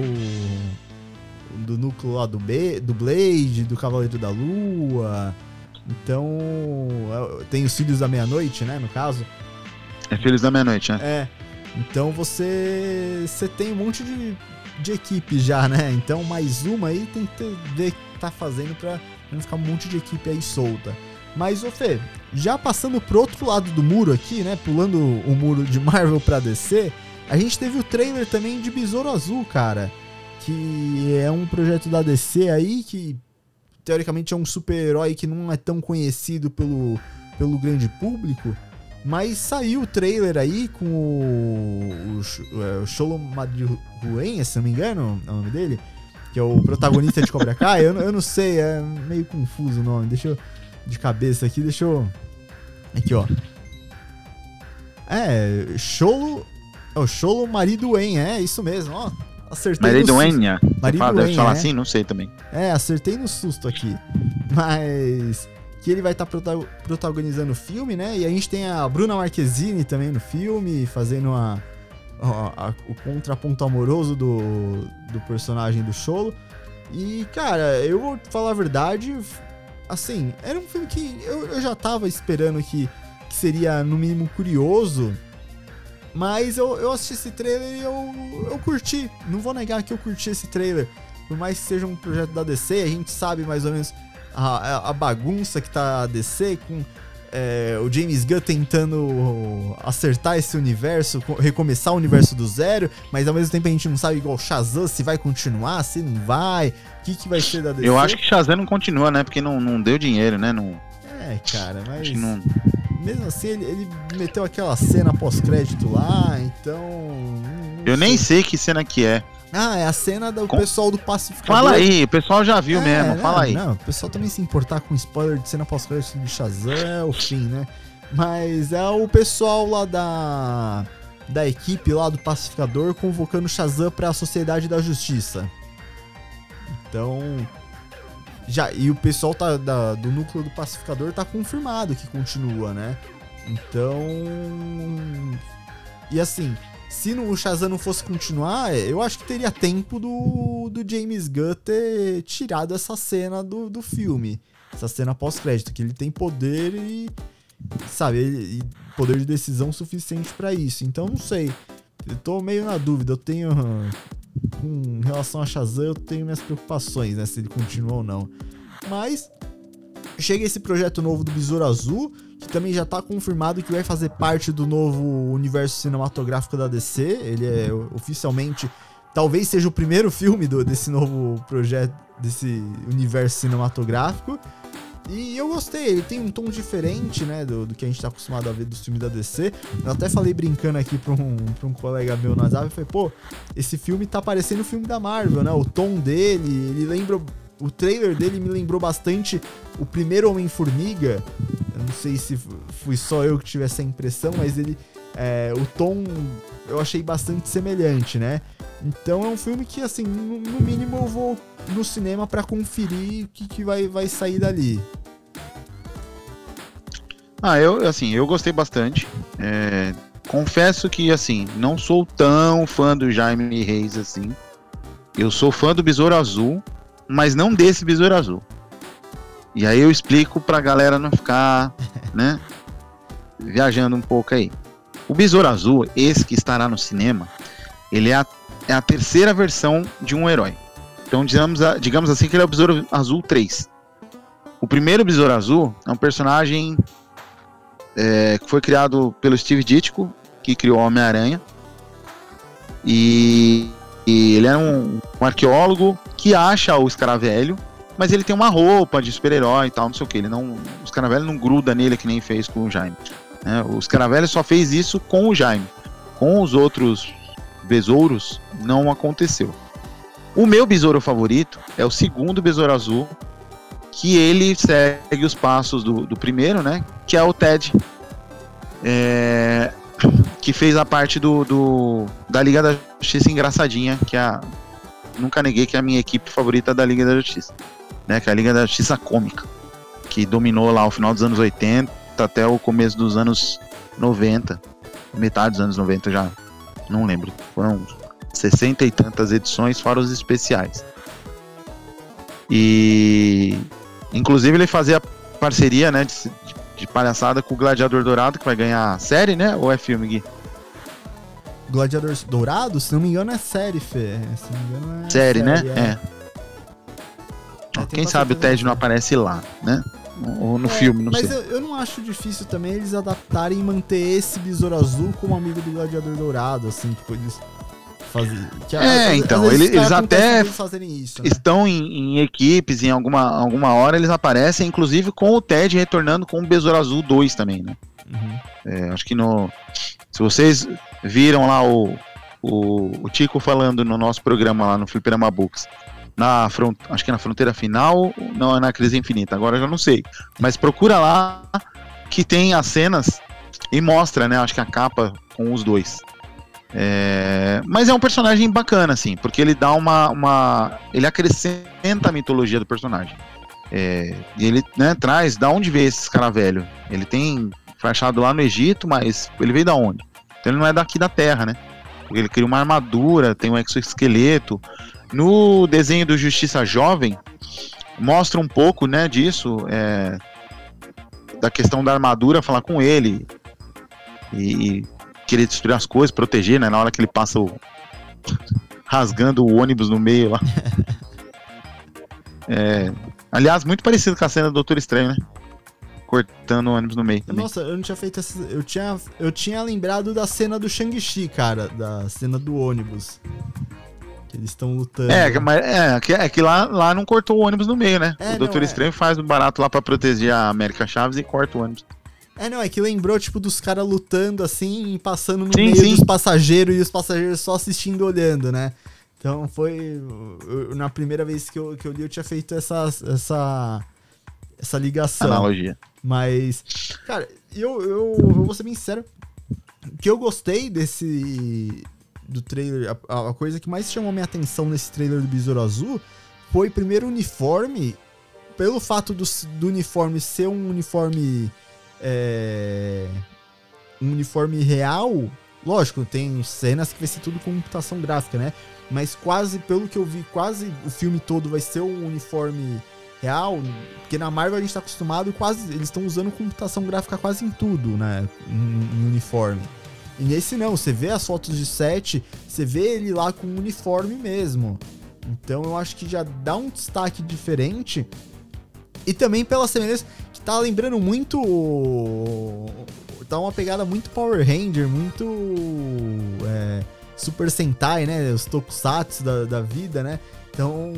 Speaker 2: o do núcleo lá do, B, do Blade, do Cavaleiro da Lua. Então, é, tem os Filhos da Meia-Noite, né? No caso.
Speaker 3: É Filhos da Meia-Noite, né?
Speaker 2: É. Então você você tem um monte de, de equipe já, né? Então mais uma aí tem que ter, ver o que tá fazendo pra não ficar um monte de equipe aí solta. Mas, ô Fê, já passando pro outro lado do muro aqui, né? Pulando o muro de Marvel pra DC, a gente teve o trailer também de Besouro Azul, cara. Que é um projeto da DC aí que teoricamente é um super-herói que não é tão conhecido pelo, pelo grande público. Mas saiu o trailer aí com o, o, é, o Sholo Madruen, se não me engano, é o nome dele, que é o protagonista de Cobra Kai. Eu, eu não sei, é meio confuso o nome. Deixa eu. De cabeça aqui, deixa eu. Aqui, ó. É, Sholo. É o Sholo Mariduen, é isso mesmo, ó. Acertei. no susto.
Speaker 3: Fala, deve falar
Speaker 2: é.
Speaker 3: assim? Não sei também.
Speaker 2: É, acertei no susto aqui. Mas que ele vai estar protagonizando o filme, né? E a gente tem a Bruna Marquezine também no filme, fazendo a, a- a- o contraponto amoroso do, do personagem do Cholo. E, cara, eu vou falar a verdade, assim, era um filme que eu, eu já tava esperando que, que seria, no mínimo, curioso. Mas eu, eu assisti esse trailer e eu, eu curti. Não vou negar que eu curti esse trailer. Por mais que seja um projeto da DC, a gente sabe mais ou menos a, a- bagunça que tá a DC com é, o James Gunn tentando acertar esse universo, co- recomeçar o universo do zero, mas ao mesmo tempo a gente não sabe igual Shazam se vai continuar, se não vai, o que, que vai ser da DC.
Speaker 3: Eu acho que Shazam não continua, né? Porque não, não deu dinheiro, né? Não,
Speaker 2: É, cara, mas
Speaker 3: acho que não...
Speaker 2: mesmo assim ele, ele meteu aquela cena pós-crédito lá, então. não- não
Speaker 3: Eu nem
Speaker 2: sei.
Speaker 3: sei que cena que é.
Speaker 2: Ah, é a cena do
Speaker 3: Com-
Speaker 2: pessoal do Pacificador.
Speaker 3: Fala aí, o pessoal já viu
Speaker 2: É,
Speaker 3: mesmo,
Speaker 2: não,
Speaker 3: fala aí.
Speaker 2: Não, o pessoal também se importar com spoiler de cena pós-crédito de Shazam é o fim, né? Mas é o pessoal lá da da equipe lá do Pacificador convocando Shazam pra Sociedade da Justiça. Então, já e o pessoal tá da- do núcleo do Pacificador tá confirmado que continua, né? Então, e assim, se não- o Shazam não fosse continuar, eu acho que teria tempo do, do James Gunn ter tirado essa cena do, do filme. Essa cena pós-crédito, que ele tem poder e. Sabe, ele- e poder de decisão suficiente pra isso. Então não sei. Eu tô meio na dúvida, eu tenho. Com relação a Shazam, eu tenho minhas preocupações, né? Se ele continua ou não. Mas. Chega esse projeto novo do Besouro Azul, que também já tá confirmado que vai fazer parte do novo universo cinematográfico da DC. Ele é oficialmente. Talvez seja o primeiro filme do, desse novo projeto, desse universo cinematográfico. E eu gostei, ele tem um tom diferente, né, do, do que a gente tá acostumado a ver dos filmes da DC. Eu até falei brincando aqui pra um, pra um colega meu na Zave, falei, pô, esse filme tá parecendo o filme da Marvel, né? O tom dele, ele lembra. O trailer dele me lembrou bastante o primeiro Homem-Formiga. Eu não sei se fui só eu que tive essa impressão, mas ele. É, o tom eu achei bastante semelhante, né? Então é um filme que, assim, no, no mínimo eu vou no cinema para conferir o que, que vai, vai sair dali.
Speaker 3: Ah, eu, assim, eu gostei bastante. É, confesso que, assim, não sou tão fã do Jaime Reis assim. Eu sou fã do Besouro Azul, mas não desse Besouro Azul. E aí eu explico pra galera não ficar, né, viajando um pouco aí. O Besouro Azul, esse que estará no cinema, ele é a, é a terceira versão de um herói. Então, digamos, digamos assim que ele é o Besouro Azul 3. O primeiro Besouro Azul é um personagem é, que foi criado pelo Steve Ditko, que criou Homem-Aranha. E, e, ele é um, um, arqueólogo que acha o escaravelho, mas ele tem uma roupa de super-herói e tal, não sei o que. Ele não, o escaravelho não gruda nele que nem fez com o Jaime. Né? O escaravelho só fez isso com o Jaime. Com os outros besouros, não aconteceu. O meu besouro favorito é o segundo besouro azul, que ele segue os passos do, do primeiro, né? Que é o Ted, é, que fez a parte do, do, da Liga da Justiça engraçadinha, que é a, nunca neguei que é a minha equipe favorita da Liga da Justiça, né? Que é a Liga da Justiça cômica, que dominou lá o final dos anos 80 até o começo dos anos 90, metade dos anos 90 já, não lembro, foram 60 e tantas edições, fora os especiais. E inclusive ele fazia parceria, né, de, de palhaçada com o Gladiador Dourado, que vai ganhar série, né? Ou é filme, Gui?
Speaker 2: Gladiador Dourado, se não me engano, é série, Fê. Se não me engano,
Speaker 3: é série, série né? É. é. Quem sabe o Ted não aparece lá, né? Ou no é, filme, não
Speaker 2: mas
Speaker 3: sei.
Speaker 2: Mas eu, eu, não acho difícil também eles adaptarem e manter esse Besouro Azul como amigo do Gladiador Dourado, assim, tipo, eles
Speaker 3: fazer. Que, é, às, então, às eles, eles até isso, né? estão em, em, equipes, em alguma, alguma hora eles aparecem, inclusive com o Ted retornando com o Besouro Azul 2 também, né? Uhum. É, acho que no. Se vocês viram lá o, o, o Tico falando no nosso programa lá no Fliperama Books, na front, acho que na fronteira final, não é na crise infinita, agora eu já não sei. Mas procura lá que tem as cenas e mostra, né? Acho que a capa com os dois. É, mas é um personagem bacana, assim, porque ele dá uma. uma ele acrescenta a mitologia do personagem. É, ele né, traz da onde veio esse cara velho. Ele tem fachado lá no Egito, mas ele veio da onde? Então ele não é daqui da Terra, né? Ele cria uma armadura, tem um exoesqueleto. No desenho do Justiça Jovem, mostra um pouco né, disso, é, da questão da armadura, falar com ele. E, querer destruir as coisas, proteger, né? Na hora que ele passa o... rasgando o ônibus no meio lá. É... Aliás, muito parecido com a cena do Doutor Estranho, né? Cortando o ônibus no meio. Também.
Speaker 2: Nossa, eu não tinha feito essa. Eu tinha, eu tinha lembrado da cena do Shang-Chi, cara. Da cena do ônibus. Eles estão lutando.
Speaker 3: É, mas é, que, é que lá, lá não cortou o ônibus no meio, né? É, o Doutor não, é. Estranho faz o barato lá pra proteger a América Chaves e corta o ônibus.
Speaker 2: É, não, é que lembrou, tipo, dos caras lutando assim, passando no sim, meio sim. dos passageiros e os passageiros só assistindo olhando, né? Então foi. Eu, na primeira vez que eu, que eu li, eu tinha feito essa, essa, essa ligação.
Speaker 3: Analogia.
Speaker 2: Mas, cara, eu, eu, eu vou ser bem sincero. que eu gostei desse. Do trailer. A, a coisa que mais chamou minha atenção nesse trailer do Besouro Azul foi primeiro o uniforme. Pelo fato do, do uniforme ser um uniforme é, um uniforme real, lógico, tem cenas que vai ser tudo computação gráfica, né? Mas quase, pelo que eu vi, quase o filme todo vai ser um uniforme real, porque na Marvel a gente tá acostumado, quase eles estão usando computação gráfica quase em tudo, né? No, uniforme. E nesse não, você vê as fotos de set, você vê ele lá com o uniforme mesmo. Então eu acho que já dá um destaque diferente. E também pela semelhança que tá lembrando muito. Tá uma pegada muito Power Ranger, muito. É, Super Sentai, né? Os tokusatsu da, da vida, né? Então,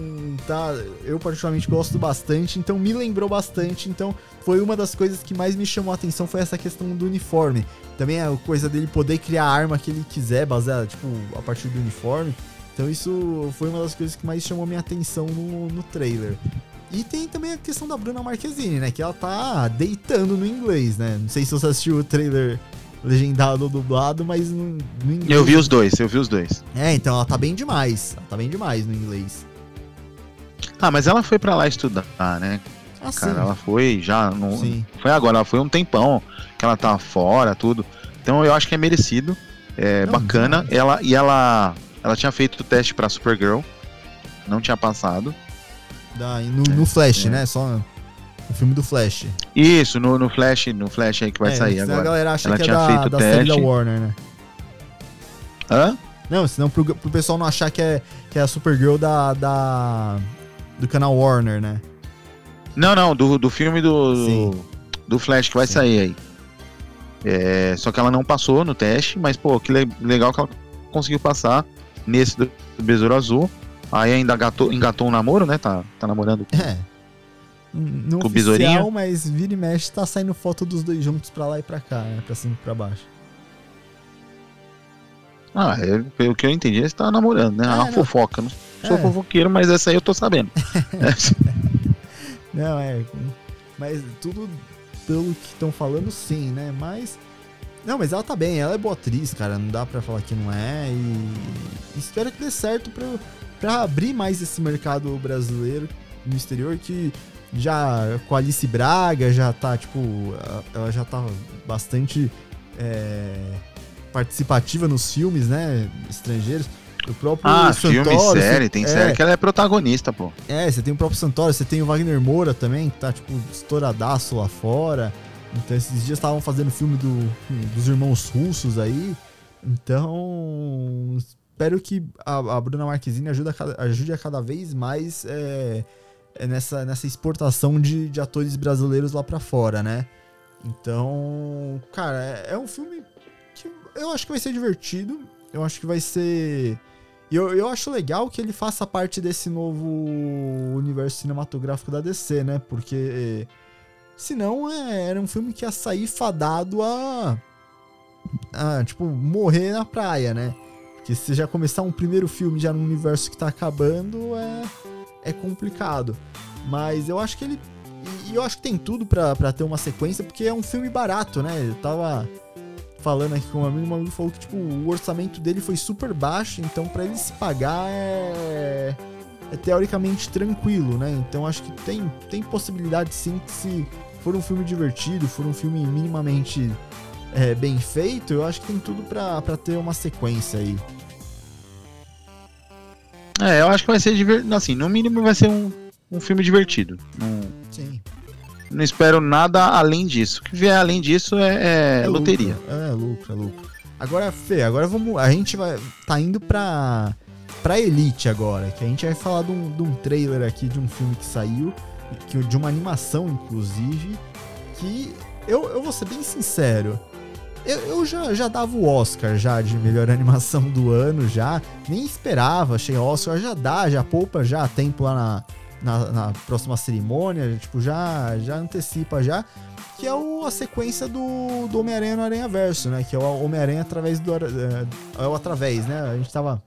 Speaker 2: tá, eu particularmente gosto bastante, então me lembrou bastante, então foi uma das coisas que mais me chamou a atenção foi essa questão do uniforme. Também a coisa dele poder criar a arma que ele quiser, baseada, tipo, a partir do uniforme. Então isso foi uma das coisas que mais chamou minha atenção no, no trailer. E tem também a questão da Bruna Marquezine, né? Que ela tá deitando no inglês, né? Não sei se você assistiu o trailer legendado ou dublado, mas no, no inglês.
Speaker 3: Eu vi os dois, eu vi os dois.
Speaker 2: É, então ela tá bem demais. Ela tá bem demais no inglês.
Speaker 3: Ah, mas ela foi para lá estudar, né?
Speaker 2: Ah,
Speaker 3: Cara,
Speaker 2: sim.
Speaker 3: ela foi já. Não,
Speaker 2: Sim.
Speaker 3: Foi agora, ela foi um tempão que ela tá fora, tudo. Então eu acho que é merecido. É
Speaker 2: Não,
Speaker 3: bacana.
Speaker 2: demais.
Speaker 3: Ela, e ela. Ela tinha feito o teste pra Supergirl. Não tinha passado.
Speaker 2: Da- no, no Flash,
Speaker 3: é.
Speaker 2: né? Só no filme do Flash.
Speaker 3: Isso, no, no Flash, no Flash aí que vai
Speaker 2: É,
Speaker 3: sair
Speaker 2: senão A
Speaker 3: agora.
Speaker 2: galera acha
Speaker 3: Ela
Speaker 2: que é
Speaker 3: tinha
Speaker 2: da,
Speaker 3: feito o
Speaker 2: da série da
Speaker 3: teste.
Speaker 2: Warner, né?
Speaker 3: Hã?
Speaker 2: Não, senão pro, pro pessoal não achar que é, que é a Supergirl da, da. do canal Warner, né?
Speaker 3: Não, não, do, do filme do, do, do Flash que vai
Speaker 2: Sim.
Speaker 3: sair aí. É, só que ela não passou no teste, mas pô, que le- legal que ela conseguiu passar nesse do, Besouro Azul. Aí ainda engatou, engatou um namoro, né? Tá, tá namorando com
Speaker 2: É. Não
Speaker 3: Com
Speaker 2: oficial, mas vira e mexe tá saindo foto dos dois juntos pra lá e pra cá, né? Pra cima e pra baixo.
Speaker 3: Ah, é, pelo que eu entendi, eles estavam namorando, né? É
Speaker 2: É,
Speaker 3: uma
Speaker 2: não.
Speaker 3: fofoca. Não sou
Speaker 2: É.
Speaker 3: fofoqueiro, mas essa aí eu tô sabendo.
Speaker 2: Não, é. Mas tudo pelo que estão falando, sim, né? Mas. Não, mas ela tá bem, ela é boa atriz, cara. Não dá pra falar que não é. E espero que dê certo pra, pra abrir mais esse mercado brasileiro no exterior que já com a Alice Braga já tá, tipo, ela já tá bastante é, participativa nos filmes, né? Estrangeiros. O próprio
Speaker 3: Ah, filme,
Speaker 2: Santoro,
Speaker 3: série, tem
Speaker 2: é,
Speaker 3: série que ela é protagonista, pô.
Speaker 2: é, você tem o próprio Santoro, você tem o Wagner Moura também, que tá, tipo, estouradaço lá fora. Então, esses dias estavam fazendo filme do, dos irmãos russos aí. Então, espero que a, a Bruna Marquezine ajude a cada, ajude a cada vez mais é nessa, nessa exportação de, de atores brasileiros lá pra fora, né? Então, cara, é, é um filme que eu acho que vai ser divertido. Eu acho que vai ser. Eu, eu acho legal que ele faça parte desse novo universo cinematográfico da DC, né? Porque senão é, era um filme que ia sair fadado a, a, tipo, morrer na praia, né? Porque se já começar um primeiro filme já num universo que tá acabando, é, é complicado. Mas eu acho que ele. E eu acho que tem tudo pra ter uma sequência, porque é um filme barato, né? Eu tava falando aqui com um amigo, um amigo falou que tipo, o orçamento dele foi super baixo, então pra ele se pagar é, é teoricamente tranquilo, né? Então acho que tem, tem possibilidade sim que se for um filme divertido, for um filme minimamente é, bem feito, eu acho que tem tudo pra ter uma sequência aí.
Speaker 3: É, eu acho que vai ser divertido. Assim, no mínimo vai ser um, um filme divertido. Não,
Speaker 2: Sim.
Speaker 3: não espero nada além disso. O que vier além disso é, é loteria.
Speaker 2: Lucro, é lucro, é lucro. Agora, Fê, agora vamos. A gente vai. tá indo pra. pra Elite agora. Que a gente vai falar de um, de um trailer aqui de um filme que saiu. Que, de uma animação, inclusive. Que eu, eu vou ser bem sincero. Eu, eu já, já dava o Oscar já de melhor animação do ano já. Nem esperava, achei Oscar, já dá, já poupa já tempo lá na, na, na próxima cerimônia. Tipo, já, já antecipa já que é o, a sequência do, do Homem-Aranha no Aranha Verso, né? Que é o Homem-Aranha através do. É, é o através, né? A gente tava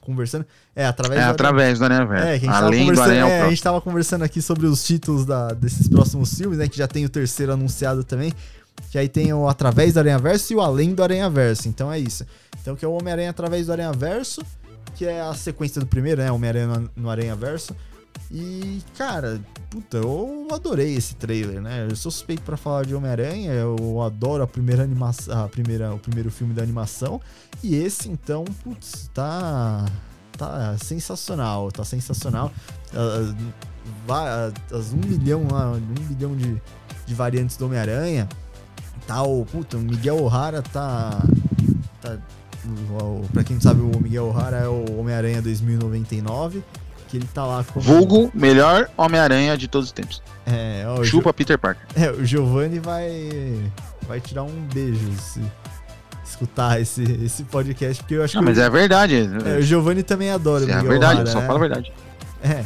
Speaker 2: conversando. É, através
Speaker 3: É
Speaker 2: do
Speaker 3: através do Aranha
Speaker 2: É,
Speaker 3: Verso.
Speaker 2: que a gente tava
Speaker 3: Além do Aranha
Speaker 2: é, a
Speaker 3: Verso.
Speaker 2: gente tava conversando aqui sobre os títulos da, desses próximos filmes, né? Que já tem o terceiro anunciado também. Que aí tem o Através do Aranha Verso e o Além do Aranha Verso. Então é isso. Então que é o Homem-Aranha através do Aranha Verso, que é a sequência do primeiro, né? Homem-Aranha no, no Aranha Verso. E, cara, puta, eu adorei esse trailer, né? Eu sou suspeito pra falar de Homem-Aranha, eu adoro a primeira animação, a primeira, o primeiro filme da animação. E esse, então, putz, tá tá sensacional, tá sensacional. Vai- As um milhão um milhão de, de variantes do Homem-Aranha. Tá o, puta, o Miguel O'Hara tá tá. o- o- Pra quem não sabe, o Miguel O'Hara é o Homem-Aranha 2099. Que ele tá lá com.
Speaker 3: Vulgo, melhor Homem-Aranha de todos os tempos.
Speaker 2: É, ó, o
Speaker 3: Chupa Peter Parker.
Speaker 2: É, o Giovanni vai. Vai tirar um beijo se escutar esse, esse podcast, porque eu acho
Speaker 3: Não,
Speaker 2: que.
Speaker 3: mas
Speaker 2: o,
Speaker 3: é verdade.
Speaker 2: é, o Giovanni também adora o
Speaker 3: É,
Speaker 2: Miguel
Speaker 3: verdade,
Speaker 2: O'Hara,
Speaker 3: só
Speaker 2: né?
Speaker 3: fala a verdade.
Speaker 2: É.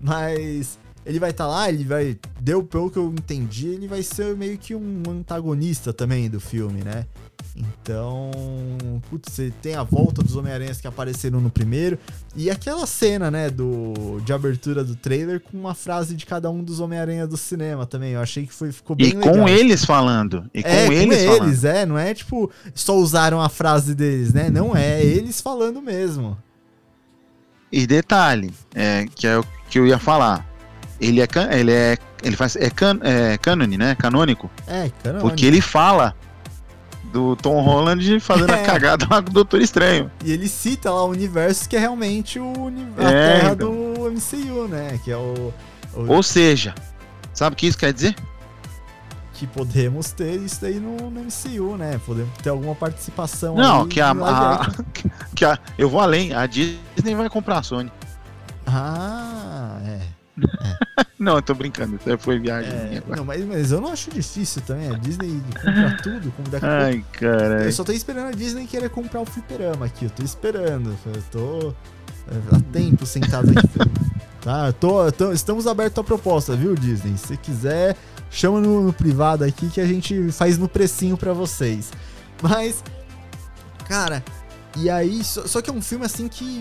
Speaker 2: Mas ele vai estar lá, ele vai. Deu pelo que eu entendi, ele vai ser meio que um antagonista também do filme, né? Então. Putz, você tem a volta dos Homem-Aranhas que apareceram no primeiro. E aquela cena, né, do, de abertura do trailer com uma frase de cada um dos Homem-Aranha do cinema também. Eu achei que foi, ficou bem
Speaker 3: E
Speaker 2: legal.
Speaker 3: com eles falando. E com
Speaker 2: é,
Speaker 3: eles,
Speaker 2: com eles, é, não é tipo, só usaram a frase deles, né? Não é, eles falando mesmo.
Speaker 3: E detalhe, é, que é o que eu ia falar. Ele é ele é ele faz é, can, é cânone, né? Canônico,
Speaker 2: É, canônico.
Speaker 3: porque ele fala do Tom Holland fazendo
Speaker 2: É.
Speaker 3: a cagada lá com o Doutor Estranho.
Speaker 2: E ele cita lá o universo que é realmente o a
Speaker 3: É,
Speaker 2: terra
Speaker 3: então.
Speaker 2: do MCU, né? Que é o, o-
Speaker 3: Ou seja, sabe o que isso quer dizer?
Speaker 2: que podemos ter isso aí no, no MCU, né? Podemos ter alguma participação
Speaker 3: Não,
Speaker 2: aí
Speaker 3: que a, a- que a eu vou além, a Disney vai comprar a Sony.
Speaker 2: Ah, é.
Speaker 3: Não, eu tô brincando, isso foi viagem
Speaker 2: é. Não, mas, mas eu não acho difícil também. A Disney compra tudo, como daqui
Speaker 3: Ai, cara.
Speaker 2: Eu só tô esperando a Disney querer comprar o fliperama aqui. Eu tô esperando. Eu tô é, há tempo sentado aqui. tá? Tô, tô- estamos abertos à proposta, viu, Disney? Se quiser, chama no, no privado aqui que a gente faz no precinho pra vocês. Mas, cara, e aí. Só, só que é um filme assim que.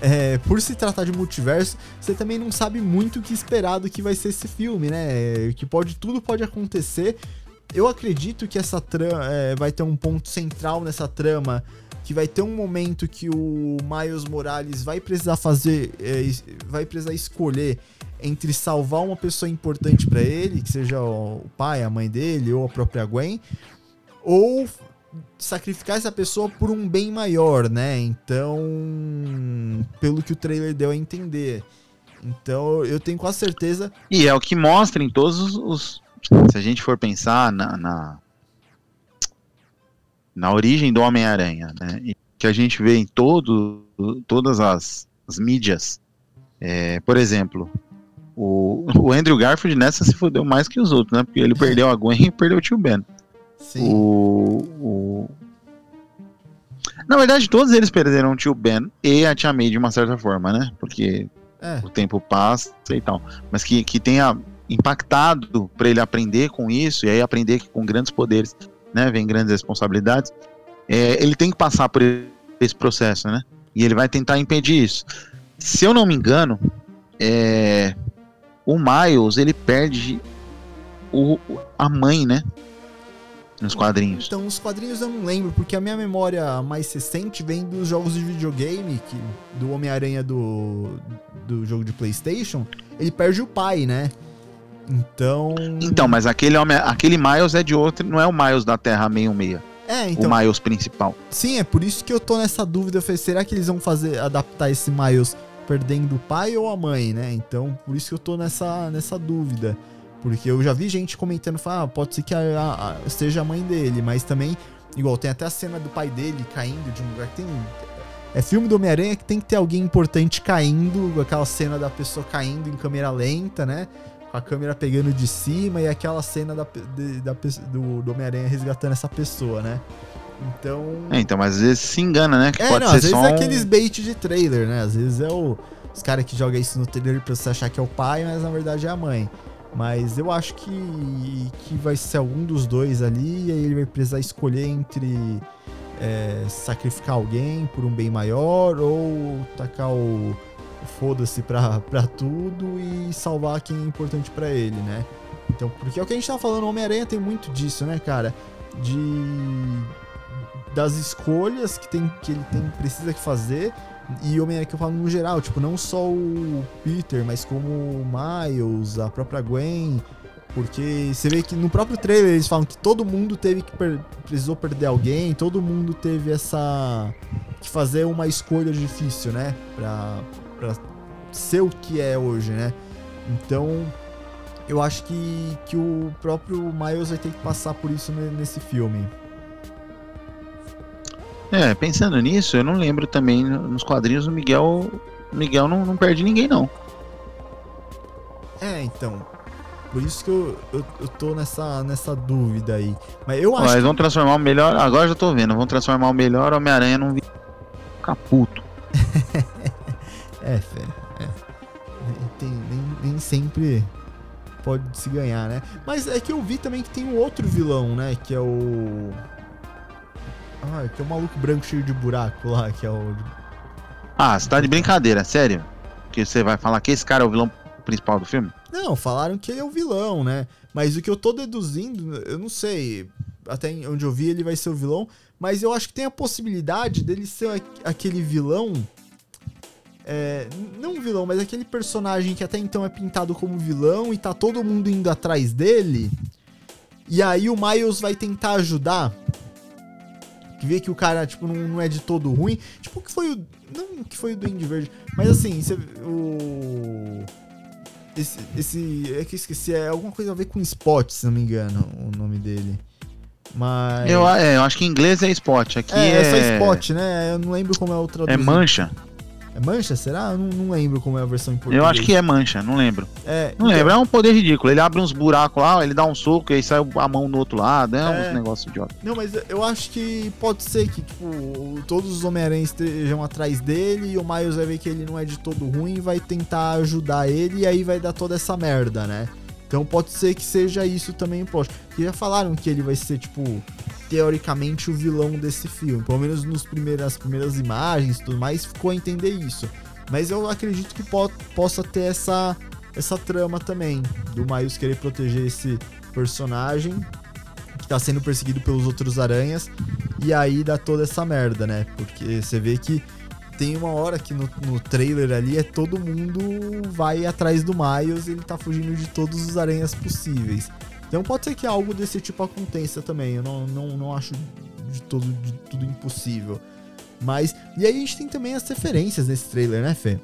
Speaker 2: É, por se tratar de multiverso, você também não sabe muito o que esperar do que vai ser esse filme, né? Que pode tudo pode acontecer. Eu acredito que essa trama é, vai ter um ponto central nessa trama, que vai ter um momento que o Miles Morales vai precisar fazer, é, vai precisar escolher entre salvar uma pessoa importante pra ele, que seja o pai, a mãe dele ou a própria Gwen, ou sacrificar essa pessoa por um bem maior, né? Então, pelo que o trailer deu a entender. Então, eu tenho quase certeza.
Speaker 3: E é o que mostra em todos os. os- se a gente for pensar na, na, na origem do Homem-Aranha, né? E que a gente vê em todo, todas as, as mídias. É, por exemplo, o, o Andrew Garfield nessa se fodeu mais que os outros, né? Porque ele perdeu a Gwen e perdeu o tio Ben.
Speaker 2: Sim.
Speaker 3: O, o- Na verdade, todos eles perderam o tio Ben e a tia May de uma certa forma, né? Porque
Speaker 2: É.
Speaker 3: o tempo passa e tal. Mas que, que tenha impactado para ele aprender com isso, e aí aprender que com grandes poderes né, vem grandes responsabilidades, é, ele tem que passar por esse processo, né? E ele vai tentar impedir isso. Se eu não me engano, é, o Miles ele perde o, a mãe, né? Nos quadrinhos.
Speaker 2: Então, os quadrinhos eu não lembro, porque a minha memória mais recente vem dos jogos de videogame, que, do Homem-Aranha do, do jogo de PlayStation. Ele perde o pai, né? Então.
Speaker 3: Então, mas aquele, aquele Miles é de outro, não é o Miles da Terra 616,
Speaker 2: É, então.
Speaker 3: o Miles principal.
Speaker 2: Sim, é por isso que eu tô nessa dúvida. Eu falei, será que eles vão fazer adaptar esse Miles perdendo o pai ou a mãe, né? Então, por isso que eu tô nessa, nessa dúvida. Porque eu já vi gente comentando, falando, ah, pode ser que a, a- seja a mãe dele, mas também, igual, tem até a cena do pai dele caindo de um lugar. Tem um- É filme do Homem-Aranha que tem que ter alguém importante caindo, aquela cena da pessoa caindo em câmera lenta, né? Com a câmera pegando de cima e aquela cena da, de- da do, do Homem-Aranha resgatando essa pessoa, né? Então.
Speaker 3: É, então, mas às vezes se engana, né? Que
Speaker 2: É,
Speaker 3: pode
Speaker 2: não,
Speaker 3: ser
Speaker 2: às vezes
Speaker 3: só
Speaker 2: é aqueles bait de trailer, né? Às vezes é o, os caras que jogam isso no trailer pra você achar que é o pai, mas na verdade é a mãe. Mas eu acho que, que vai ser algum dos dois ali, e aí ele vai precisar escolher entre é, sacrificar alguém por um bem maior ou tacar o, foda-se pra, pra tudo e salvar quem é importante pra ele, né? Então, porque é o que a gente tava falando, Homem-Aranha tem muito disso, né, cara? De das escolhas que, tem, que ele tem, precisa fazer. E Homem-Aranha que eu falo no geral, tipo, não só o Peter, mas como o Miles, a própria Gwen. Porque você vê que no próprio trailer eles falam que todo mundo teve que per- precisou perder alguém, todo mundo teve essa. que fazer uma escolha difícil, né? Pra, pra ser o que é hoje, né? Então, eu acho que, que o próprio Miles vai ter que passar por isso ne- nesse filme.
Speaker 3: É, pensando nisso, eu não lembro também nos quadrinhos o Miguel. O Miguel não, não perde ninguém, não.
Speaker 2: É, então. Por isso que eu, eu, eu tô nessa, nessa dúvida aí. Mas eu
Speaker 3: Ó,
Speaker 2: acho
Speaker 3: eles vão transformar o melhor. Agora já tô vendo, vão transformar o melhor Homem-Aranha num caputo.
Speaker 2: É, fé. É. Tem, nem, nem sempre pode se ganhar, né? Mas é que eu vi também que tem um outro vilão, né? Que é o. Ah, que é o maluco branco cheio de buraco lá, que é o.
Speaker 3: Ah, você tá de brincadeira, sério? Que você vai falar que esse cara é o vilão principal do filme?
Speaker 2: Não, falaram que ele é o vilão, né? Mas o que eu tô deduzindo, eu não sei. Até onde eu vi ele vai ser o vilão. Mas eu acho que tem a possibilidade dele ser aqu- aquele vilão. É, não um vilão, mas aquele personagem que até então é pintado como vilão e tá todo mundo indo atrás dele. E aí o Miles vai tentar ajudar. Que vê que o cara, tipo, não, não é de todo ruim. Tipo, que foi o. Não que foi o Duende Verde. Mas assim, você, o. Esse, esse. É que eu esqueci, é alguma coisa a ver com Spot, se não me engano, o nome dele. Mas.
Speaker 3: Eu, é, eu acho que em inglês é spot. Aqui
Speaker 2: é,
Speaker 3: é.
Speaker 2: é só Spot, né? Eu não lembro como é o
Speaker 3: É
Speaker 2: traduzido.
Speaker 3: mancha.
Speaker 2: É mancha, será? Eu não, não lembro como é a versão em português.
Speaker 3: Eu acho que é mancha, não lembro.
Speaker 2: É,
Speaker 3: Não lembro, é um poder ridículo. Ele abre uns buracos lá, ele dá um soco e aí sai a mão no outro lado. É,
Speaker 2: É.
Speaker 3: uns negócios idiota.
Speaker 2: Não, mas eu acho que pode ser que, tipo, todos os Homem-Aranha estejam atrás dele e o Miles vai ver que ele não é de todo ruim e vai tentar ajudar ele e aí vai dar toda essa merda, né? Então pode ser que seja isso também, poxa. Porque já falaram que ele vai ser, tipo, teoricamente o vilão desse filme. Pelo menos nos primeiras, primeiras imagens e tudo mais, ficou a entender isso. Mas eu acredito que po possa ter essa, essa trama também. Do Miles querer proteger esse personagem que tá sendo perseguido pelos outros aranhas. E aí dá toda essa merda, né? Porque você vê que tem uma hora que no, no trailer ali é todo mundo vai atrás do Miles e ele tá fugindo de todos os aranhas possíveis. Então pode ser que algo desse tipo aconteça também. Eu não, não, não acho de, todo, de tudo impossível. Mas. E aí a gente tem também as referências nesse trailer, né, Fê?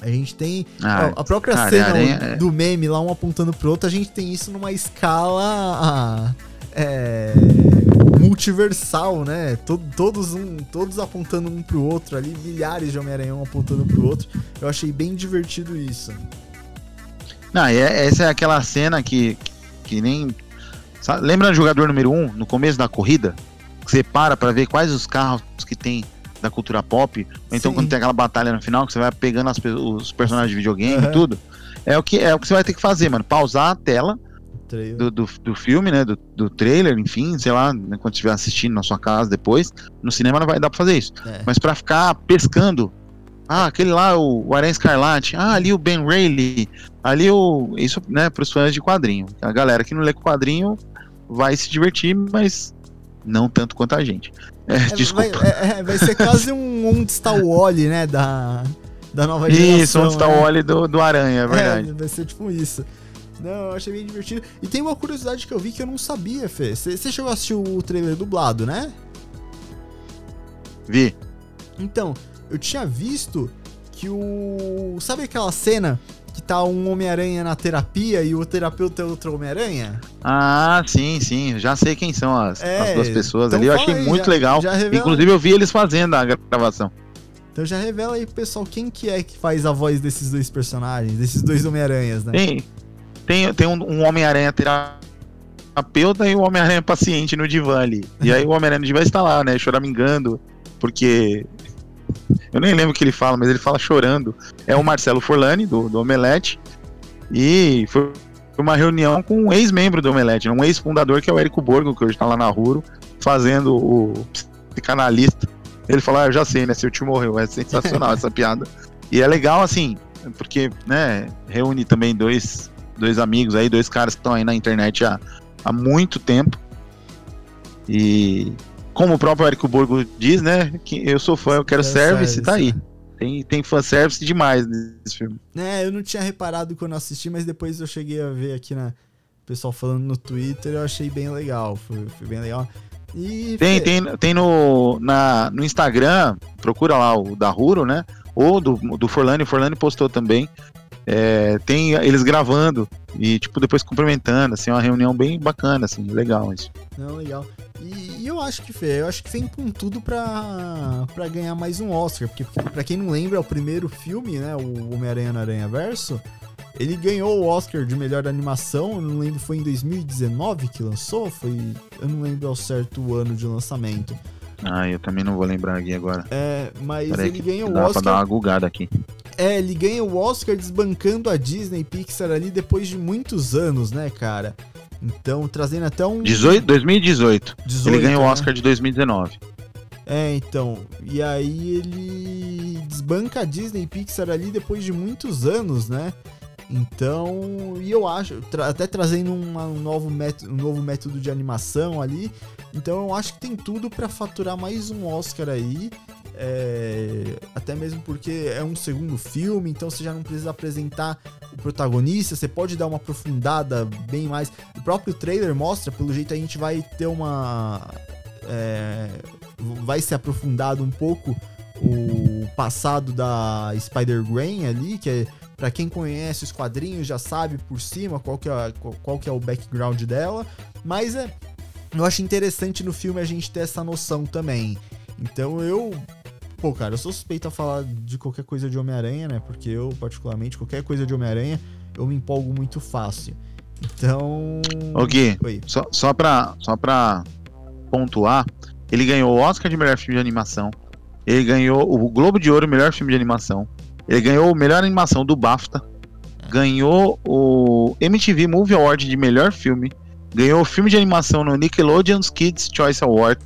Speaker 2: A gente tem
Speaker 3: Ah,
Speaker 2: a própria
Speaker 3: cara,
Speaker 2: cena
Speaker 3: aranha é-
Speaker 2: do meme lá, um apontando pro outro, a gente tem isso numa escala ah, é, multiversal, né? To- todos, um, todos apontando um pro outro ali, milhares de Homem-Aranha um apontando pro outro. Eu achei bem divertido isso.
Speaker 3: Não, e é- essa é aquela cena que, que nem. sabe, lembra do jogador número 1, um, no começo da corrida? Que você para pra ver quais os carros que tem da cultura pop. Ou então
Speaker 2: Sim.
Speaker 3: quando tem aquela batalha no final, que você vai pegando as os personagens de videogame e tudo. É o, que, é o que você vai ter que fazer, mano. Pausar a tela do, do, do filme, né? Do, do trailer, enfim, sei lá, né, quando estiver assistindo na sua casa depois. No cinema não vai dar pra fazer isso.
Speaker 2: É.
Speaker 3: Mas pra ficar pescando. Ah, aquele lá, o, o Aranha Escarlate. Ah, ali o Ben Reilly. Ali o. Isso, né, pros fãs de quadrinho. A galera que não lê quadrinho vai se divertir, mas não tanto quanto a gente. É,
Speaker 2: É,
Speaker 3: desculpa.
Speaker 2: Vai, é, é, vai ser quase um onde está o Wally, né? Da, da nova geração.
Speaker 3: Isso, onde está
Speaker 2: né?
Speaker 3: o óleo do, do Aranha, é verdade.
Speaker 2: É, vai ser tipo isso. Não, eu achei bem divertido. E tem uma curiosidade que eu vi que eu não sabia, Fê. Você chegou a assistir o trailer dublado, né?
Speaker 3: Vi.
Speaker 2: Então, eu tinha visto que o. Sabe aquela cena que tá um Homem-Aranha na terapia e o terapeuta é outro Homem-Aranha?
Speaker 3: Ah, sim, sim. Já sei quem são as,
Speaker 2: É,
Speaker 3: as duas pessoas
Speaker 2: então
Speaker 3: ali. Eu achei
Speaker 2: aí,
Speaker 3: muito
Speaker 2: já-
Speaker 3: legal.
Speaker 2: já revela-
Speaker 3: Inclusive, eu vi eles fazendo a gravação.
Speaker 2: Então já revela aí pro pessoal quem que é que faz a voz desses dois personagens, desses dois Homem-Aranhas, né?
Speaker 3: Tem, tem, tem um, um Homem-Aranha terapeuta e um Homem-Aranha paciente no divã ali. E aí o Homem-Aranha no divã está lá, né, choramingando, porque. Eu nem lembro o que ele fala, mas ele fala chorando. É o Marcelo Forlani, do, do Omelete. E foi uma reunião com um ex-membro do Omelete, né, um ex-fundador que é o Érico Borgo, que hoje está lá na Ruro, fazendo o psicanalista. Ele falou, ah, eu já sei, né? Seu tio morreu. É sensacional essa piada. E é legal, assim, porque, né, reúne também dois, dois amigos aí, dois caras que estão aí na internet há, há muito tempo. E como o próprio Érico Borgo diz, né, que eu sou fã, eu quero service,
Speaker 2: service,
Speaker 3: tá aí.
Speaker 2: é.
Speaker 3: Tem, tem fanservice demais nesse filme.
Speaker 2: É, eu não tinha reparado quando assisti, mas depois eu cheguei a ver aqui na o pessoal falando no Twitter, eu achei bem legal, foi, foi bem legal. E
Speaker 3: Tem, tem, tem no, na, no Instagram, procura lá o da Ruro, né? Ou do, do Forlani, o Forlani postou também. É, tem eles gravando e, tipo, depois cumprimentando, assim, uma reunião bem bacana, assim, legal isso.
Speaker 2: Não, legal. E, e eu acho que, Fê, eu acho que vem com tudo pra, pra ganhar mais um Oscar. Porque, pra quem não lembra, é o primeiro filme, né? O Homem-Aranha no Aranha Verso. Ele ganhou o Oscar de melhor animação, eu não lembro, foi em 2019 que lançou? Foi. Eu não lembro ao certo o ano de lançamento.
Speaker 3: Ah, eu também não vou lembrar aqui agora.
Speaker 2: É, mas
Speaker 3: Peraí
Speaker 2: ele ganha o
Speaker 3: dá pra
Speaker 2: Oscar.
Speaker 3: dar uma gugada aqui.
Speaker 2: É, ele ganha o Oscar desbancando a Disney Pixar ali depois de muitos anos, né, cara? Então, trazendo até um.
Speaker 3: 18, 2018.
Speaker 2: 18,
Speaker 3: ele ganhou o
Speaker 2: né?
Speaker 3: Oscar de 2019.
Speaker 2: É, então. E aí ele desbanca a Disney Pixar ali depois de muitos anos, né? Então, e eu acho, tra- até trazendo uma- um, novo método, um novo método de animação ali. Então eu acho que tem tudo pra faturar mais um Oscar aí. É, até mesmo porque é um segundo filme, então você já não precisa apresentar o protagonista, você pode dar uma aprofundada bem mais. O próprio trailer mostra, pelo jeito a gente vai ter uma. é, vai ser aprofundado um pouco o passado da Spider-Gwen ali, que é Pra quem conhece os quadrinhos já sabe por cima qual que é, qual, qual que é o background dela, mas é, eu acho interessante no filme a gente ter essa noção também. Então eu, pô, cara, eu sou suspeito a falar de qualquer coisa de Homem-Aranha, né? Porque eu, particularmente, qualquer coisa de Homem-Aranha, eu me empolgo muito fácil. Então.
Speaker 3: Ô Gui,
Speaker 2: Oi.
Speaker 3: só, só, pra, só pra pontuar, ele ganhou o Oscar de melhor filme de animação. Ele ganhou o Globo de Ouro, melhor filme de animação. Ele ganhou o melhor animação do BAFTA. Ganhou o MTV Movie Award de melhor filme. Ganhou o filme de animação no Nickelodeon's Kids Choice Award.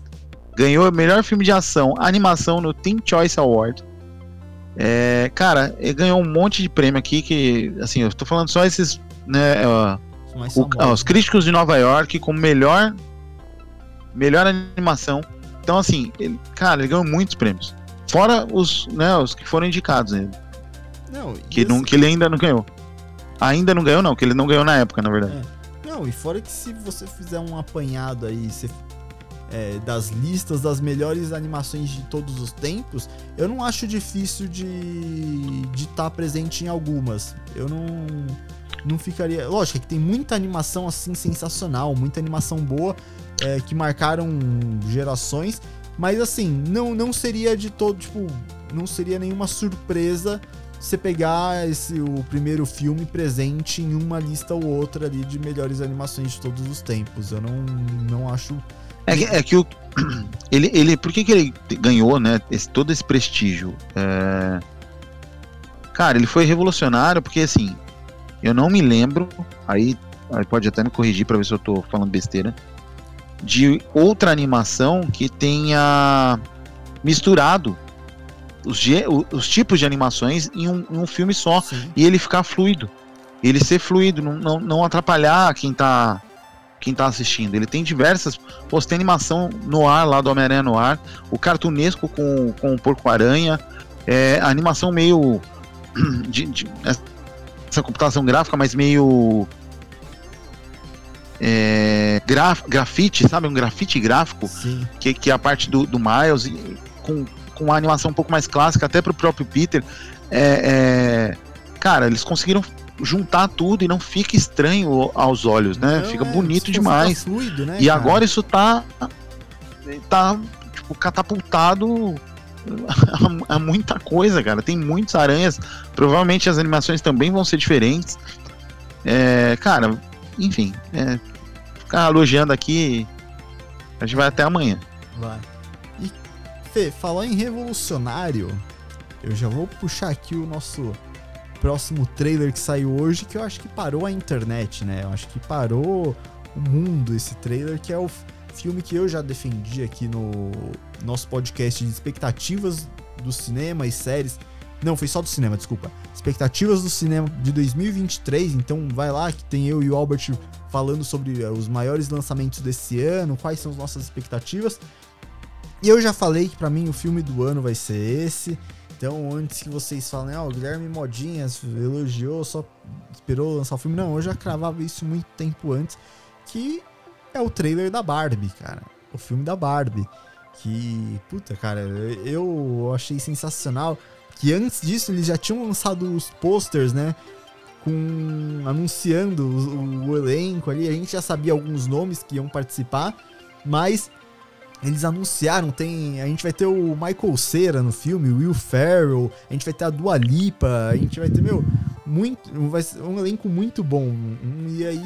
Speaker 3: Ganhou o melhor filme de ação, animação no Teen Choice Award. É, cara, ele ganhou um monte de prêmio aqui que, assim, eu tô falando só esses, né,
Speaker 2: mais
Speaker 3: o- ah, os críticos de Nova York como melhor melhor animação. Então assim, ele, cara, ele ganhou muitos prêmios. Fora os, né, os que foram indicados, né,
Speaker 2: Não,
Speaker 3: que, não,
Speaker 2: assim-
Speaker 3: que ele ainda não ganhou. Ainda não ganhou não, que ele não ganhou na época, na verdade.
Speaker 2: Não, e fora que se você fizer um apanhado aí você- é, das listas das melhores animações de todos os tempos, eu não acho difícil de estar presente em algumas. Eu não, não ficaria. Lógico que tem muita animação assim sensacional, muita animação boa é, que marcaram gerações, mas assim, não, não seria de todo, tipo, não seria nenhuma surpresa você pegar esse, o primeiro filme presente em uma lista ou outra ali de melhores animações de todos os tempos. Eu não, não acho.
Speaker 3: É que, é que o ele, ele por que, que ele ganhou, né, esse, todo esse prestígio? É, Cara, ele foi revolucionário porque assim, eu não me lembro, aí, aí pode até me corrigir pra ver se eu tô falando besteira, de outra animação que tenha misturado os, os tipos de animações em um, em um filme só
Speaker 2: Sim.
Speaker 3: e ele ficar fluido. Ele ser fluido, não, não, não atrapalhar quem tá, quem tá assistindo. Ele tem diversas. Pô, tem animação no ar lá do Homem-Aranha no ar, o cartunesco com, com o Porco-Aranha, é, a animação meio. De, de- essa computação gráfica, mas meio. É, graf, grafite, sabe? Um grafite gráfico
Speaker 2: Sim.
Speaker 3: que, que é a parte do, do Miles, com, com uma animação um pouco mais clássica, até pro próprio Peter. É, é, cara, eles conseguiram juntar tudo e não fica estranho aos olhos, né?
Speaker 2: Não,
Speaker 3: fica
Speaker 2: é,
Speaker 3: bonito demais.
Speaker 2: fluido, né,
Speaker 3: e
Speaker 2: cara?
Speaker 3: agora isso tá. tá tipo, catapultado a, a muita coisa, cara. Tem muitas aranhas. Provavelmente as animações também vão ser diferentes. É, cara, enfim. É, ficar elogiando aqui. A gente vai até amanhã.
Speaker 2: Vai. E, Fê, falar em revolucionário, eu já vou puxar aqui o nosso próximo trailer que saiu hoje, que eu acho que parou a internet, né? Eu acho que parou o mundo esse trailer, que é o filme que eu já defendi aqui no nosso podcast de expectativas do cinema e séries. Não, foi só do cinema, desculpa. Expectativas do cinema de 2023. Então vai lá que tem eu e o Albert falando sobre eh, os maiores lançamentos desse ano, quais são as nossas expectativas. E eu já falei que pra mim o filme do ano vai ser esse. Então, antes que vocês falem, ah, o Guilherme Modinhas elogiou, só esperou lançar o filme. Não, eu já cravava isso muito tempo antes. Que é o trailer da Barbie, cara. O filme da Barbie. Que, puta, cara, eu achei sensacional. Que antes disso eles já tinham lançado os posters, né? Com. anunciando o, o elenco ali. A gente já sabia alguns nomes que iam participar. Mas eles anunciaram, tem. A gente vai ter o Michael Cera no filme, o Will Ferrell, a gente vai ter a Dua Lipa, a gente vai ter, meu, muito. Vai ser um elenco muito bom. E aí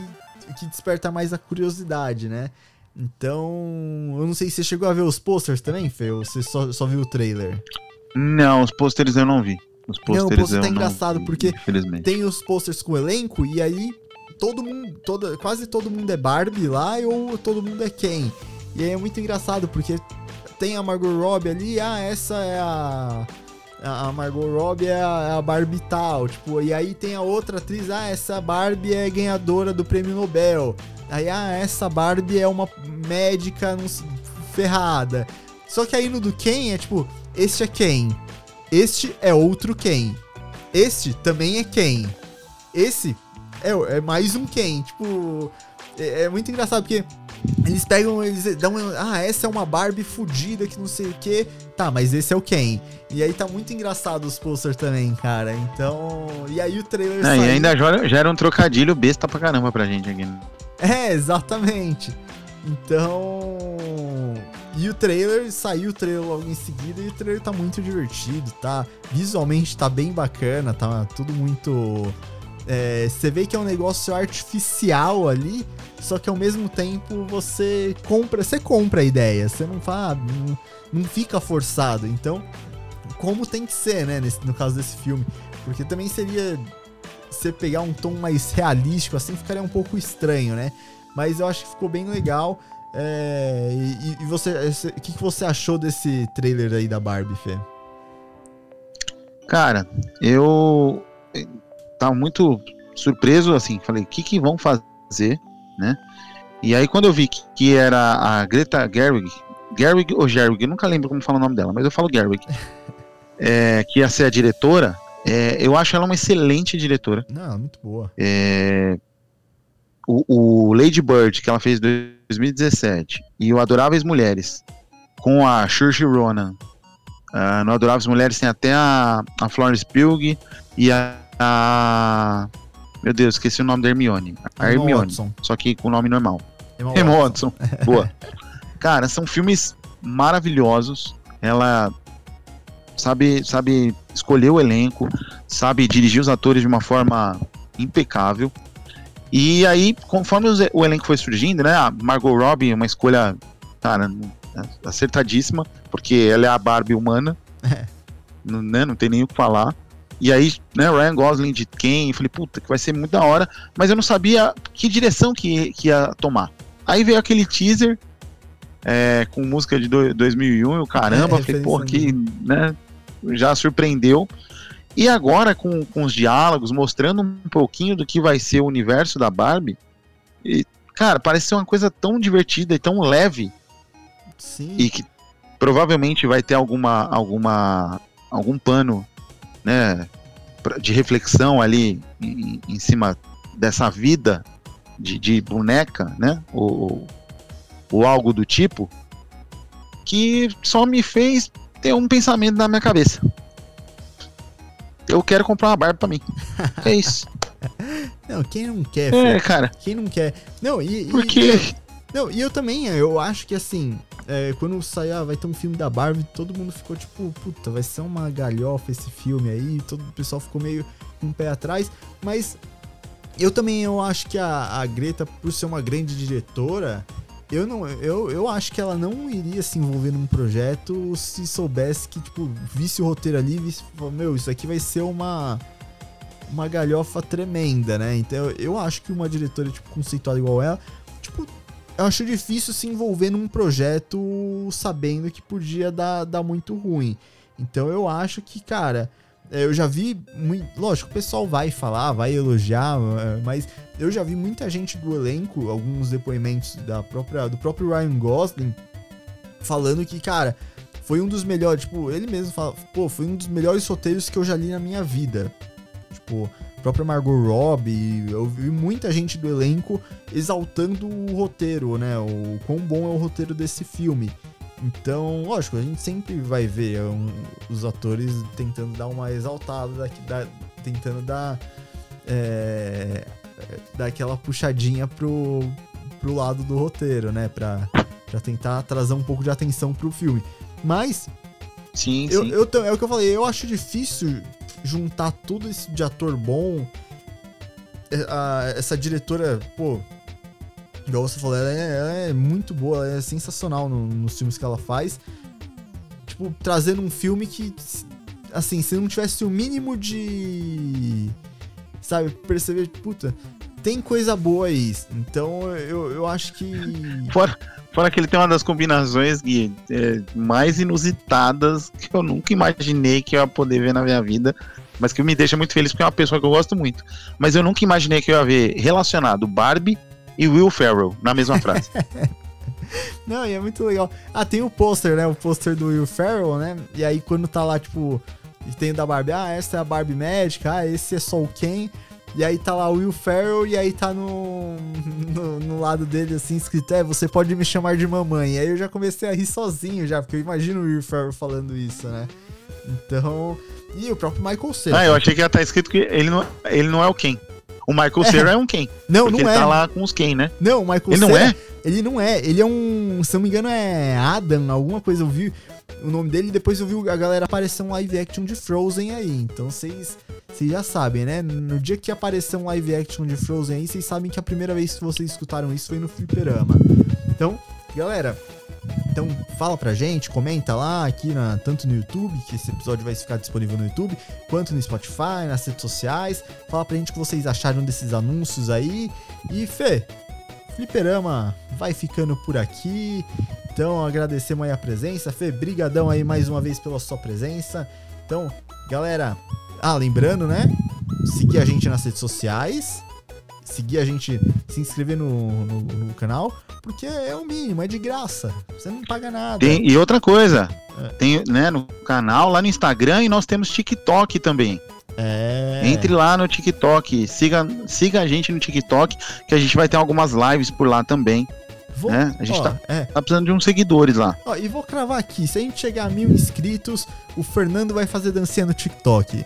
Speaker 2: que desperta mais a curiosidade, né? Então, eu não sei se você chegou a ver os posters também, Fê, ou você só, só viu o trailer?
Speaker 3: Não, os posters eu não vi. Os
Speaker 2: posters não, o poster tá engraçado vi, porque tem os posters com o elenco e aí todo mundo, toda, quase todo mundo é Barbie lá ou todo mundo é Ken. E aí é muito engraçado porque tem a Margot Robbie ali, ah, essa é a a Margot Robbie é a, é a, Barbie tal, tipo, e aí tem a outra atriz, ah, essa Barbie é ganhadora do prêmio Nobel. Aí, ah, essa Barbie é uma médica ferrada. Só que aí no do Ken é tipo, este é quem? Este é outro quem? Este também é quem? Esse é, é mais um quem? Tipo, é, é muito engraçado porque eles pegam, eles dão. Ah, essa é uma Barbie fodida que não sei o que. Tá, mas esse é o Ken. E aí tá muito engraçado os posters também, cara. Então. E aí o trailer.
Speaker 3: Não, saiu... E ainda gera um trocadilho besta pra caramba pra gente aqui. Né?
Speaker 2: É, exatamente. Então. E o trailer, saiu o trailer logo em seguida e o trailer tá muito divertido, tá? Visualmente tá bem bacana, tá tudo muito. É, você vê que é um negócio artificial ali, só que ao mesmo tempo você compra, você compra a ideia, você não fala, não, não fica forçado. Então, como tem que ser, né, nesse, no caso desse filme, porque também seria você pegar um tom mais realístico assim, ficaria um pouco estranho, né? Mas eu acho que ficou bem legal. É, e, e, você, o que, que você achou desse trailer aí da Barbie, Fê?
Speaker 3: Cara, eu tava muito surpreso, assim, falei, o que que vão fazer, né? E aí quando eu vi que, que era a Greta Gerwig, Gerwig ou Gerwig, eu nunca lembro como fala o nome dela, mas eu falo Gerwig, é, que ia ser a diretora, é, eu acho ela uma excelente diretora.
Speaker 2: Não, muito boa.
Speaker 3: É, o, o, Lady Bird, que ela fez em 2017, e o Adoráveis Mulheres, com a Saoirse Ronan. Uh, no Adoráveis Mulheres tem até a, a Florence Pugh e a, a, Meu Deus, esqueci o nome da Hermione. A Hermione, Watson. só que com o nome normal. Emma, Emma Watson. Watson. Boa. Cara, são filmes maravilhosos. Ela sabe, sabe escolher o elenco, sabe dirigir os atores de uma forma impecável. E aí, conforme o elenco foi surgindo, né? A Margot Robbie, uma escolha, cara, acertadíssima, porque ela é a Barbie humana. É. Não, né, não tem nem o que falar. E aí, né, Ryan Gosling de quem? Falei, puta, que vai ser muito da hora. Mas eu não sabia que direção que, que ia tomar. Aí veio aquele teaser é, com música de do, 2001 e o caramba, é, falei, pô, que, né, já surpreendeu. E agora, com, com os diálogos, mostrando um pouquinho do que vai ser o universo da Barbie, e, cara, parece ser uma coisa tão divertida e tão leve.
Speaker 2: Sim.
Speaker 3: E que provavelmente vai ter alguma, alguma, algum pano, né, de reflexão ali em, em cima dessa vida de, de boneca, né, ou, ou algo do tipo, que só me fez ter um pensamento na minha cabeça. Eu quero comprar uma barba pra mim. É isso.
Speaker 2: não, quem não quer,
Speaker 3: É, filho? cara.
Speaker 2: Quem não quer. Não, e.
Speaker 3: Por quê?
Speaker 2: Não, e eu também, eu acho que assim, é, quando sair, ah, vai ter um filme da Barbie, todo mundo ficou tipo, puta, vai ser uma galhofa esse filme aí, todo o pessoal ficou meio com um pé atrás, mas eu também eu acho que a, a Greta, por ser uma grande diretora, eu não, eu, eu acho que ela não iria se envolver num projeto se soubesse que, tipo, visse o roteiro ali visse, meu, isso aqui vai ser uma uma galhofa tremenda, né? Então eu acho que uma diretora, tipo, conceituada igual ela, tipo, eu acho difícil se envolver num projeto sabendo que podia dar, dar muito ruim. Então eu acho que, cara, é, eu já vi, lógico, o pessoal vai falar, vai elogiar, é, mas eu já vi muita gente do elenco, alguns depoimentos da própria, do próprio Ryan Gosling, falando que, cara, foi um dos melhores, tipo, ele mesmo fala, pô, foi um dos melhores roteiros que eu já li na minha vida. Tipo, própria Margot Robbie, eu vi muita gente do elenco exaltando o roteiro, né? O quão bom é o roteiro desse filme. Então, lógico, a gente sempre vai ver um, os atores tentando dar uma exaltada, daqui, da, tentando dar, é, dar aquela puxadinha pro, pro lado do roteiro, né? Pra, Pra tentar trazer um pouco de atenção pro filme. Mas,
Speaker 3: Sim,
Speaker 2: eu,
Speaker 3: sim.
Speaker 2: eu, é o que eu falei, eu acho difícil juntar tudo isso de ator bom. É, a- essa diretora, pô, igual você falou, ela é, ela é muito boa, ela é sensacional no- nos filmes que ela faz. Tipo, trazendo um filme que, assim, se não tivesse o mínimo de. Sabe, perceber, puta, tem coisa boa aí. Então eu, eu acho que.
Speaker 3: Fora, fora que ele tem uma das combinações Gui, é, mais inusitadas que eu nunca imaginei que eu ia poder ver na minha vida. Mas que me deixa muito feliz porque é uma pessoa que eu gosto muito. Mas eu nunca imaginei que eu ia ver relacionado Barbie e Will Ferrell na mesma frase.
Speaker 2: Não, e é muito legal. Ah, tem o pôster, né? O pôster do Will Ferrell, né? E aí quando tá lá, tipo, e tem o da Barbie, ah, essa é a Barbie médica, ah, esse é só o Ken. E aí tá lá o Will Ferrell e aí tá no, no, no lado dele assim escrito, é, você pode me chamar de mamãe. E aí eu já comecei a rir sozinho já, porque eu imagino o Will Ferrell falando isso, né? Então, e o próprio Michael Cera.
Speaker 3: ah, eu achei que ia estar escrito que ele não, ele não é o Ken. O Michael Cera é um Ken.
Speaker 2: não, não
Speaker 3: ele
Speaker 2: é.
Speaker 3: tá lá com os Ken, né?
Speaker 2: Não, o Michael
Speaker 3: Ele não
Speaker 2: Cera-
Speaker 3: é?
Speaker 2: Ele não é, ele é um. Se eu não me engano, é Adam, alguma coisa. Eu vi o nome dele e depois eu vi a galera aparecer um live action de Frozen aí. Então vocês vocês já sabem, né? No dia que aparecer um live action de Frozen aí, vocês sabem que a primeira vez que vocês escutaram isso foi no Fliperama. Então, galera. Então fala pra gente, comenta lá aqui na, tanto no YouTube, que esse episódio vai ficar disponível no YouTube, quanto no Spotify, nas redes sociais. Fala pra gente o que vocês acharam desses anúncios aí. E Fê, Fliperama vai ficando por aqui. Então, agradecemos aí a presença. Fê, brigadão aí mais uma vez pela sua presença. Então, galera, ah, lembrando, né? Seguir a gente nas redes sociais. Seguir a gente, se inscrever no, no, no canal, porque é o mínimo, é de graça. Você não paga nada.
Speaker 3: Tem- e outra coisa,
Speaker 2: É.
Speaker 3: tem né, no canal, lá no Instagram, e nós temos TikTok também.
Speaker 2: É.
Speaker 3: Entre lá no TikTok, siga, siga a gente no TikTok, que a gente vai ter algumas lives por lá também.
Speaker 2: Vou,
Speaker 3: né? A gente
Speaker 2: ó,
Speaker 3: tá-
Speaker 2: é.
Speaker 3: Tá precisando de uns seguidores lá.
Speaker 2: Ó, e vou cravar aqui, se a gente chegar a mil inscritos, o Fernando vai fazer dancinha no TikTok.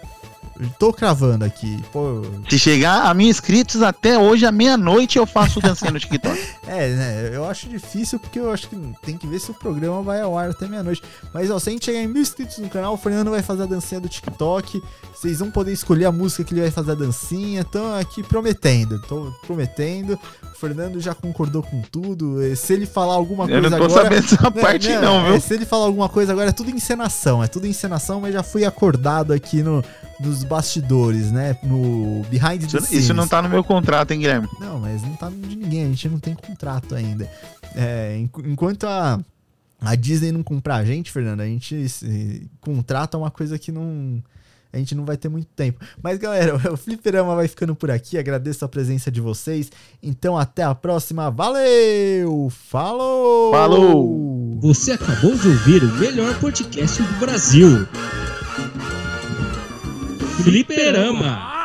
Speaker 2: Eu Tô cravando aqui. Pô,
Speaker 3: Se chegar a mil inscritos até hoje, à meia-noite, eu faço dancinha no TikTok.
Speaker 2: É, né? Eu acho difícil porque eu acho que tem que ver se o programa vai ao ar até meia-noite. Mas, ó, se a gente chegar em mil inscritos no canal, o Fernando vai fazer a dancinha do TikTok. Vocês vão poder escolher a música que ele vai fazer a dancinha. Então, aqui prometendo. Tô prometendo. O Fernando já concordou com tudo. Eh, Se ele falar alguma
Speaker 3: eu
Speaker 2: coisa
Speaker 3: não tô
Speaker 2: agora.
Speaker 3: sabendo essa parte, não,
Speaker 2: é,
Speaker 3: viu?
Speaker 2: Se ele falar alguma coisa agora, é tudo encenação. É tudo encenação, mas já fui acordado aqui no, nos bastidores, né? No Behind the
Speaker 3: Isso,
Speaker 2: Scenes.
Speaker 3: isso não tá no meu contrato, hein, Guilherme?
Speaker 2: Não, mas não tá de ninguém, a gente não tem contrato ainda. É, enqu- enquanto a, a Disney não comprar a gente, Fernando, a gente se, contrata uma coisa que não. A gente não vai ter muito tempo. Mas, galera, o Fliperama vai ficando por aqui. Agradeço a presença de vocês. Então, até a próxima. Valeu! Falou!
Speaker 3: Falou!
Speaker 1: Você acabou de ouvir o melhor podcast do Brasil. Fliperama. Ah.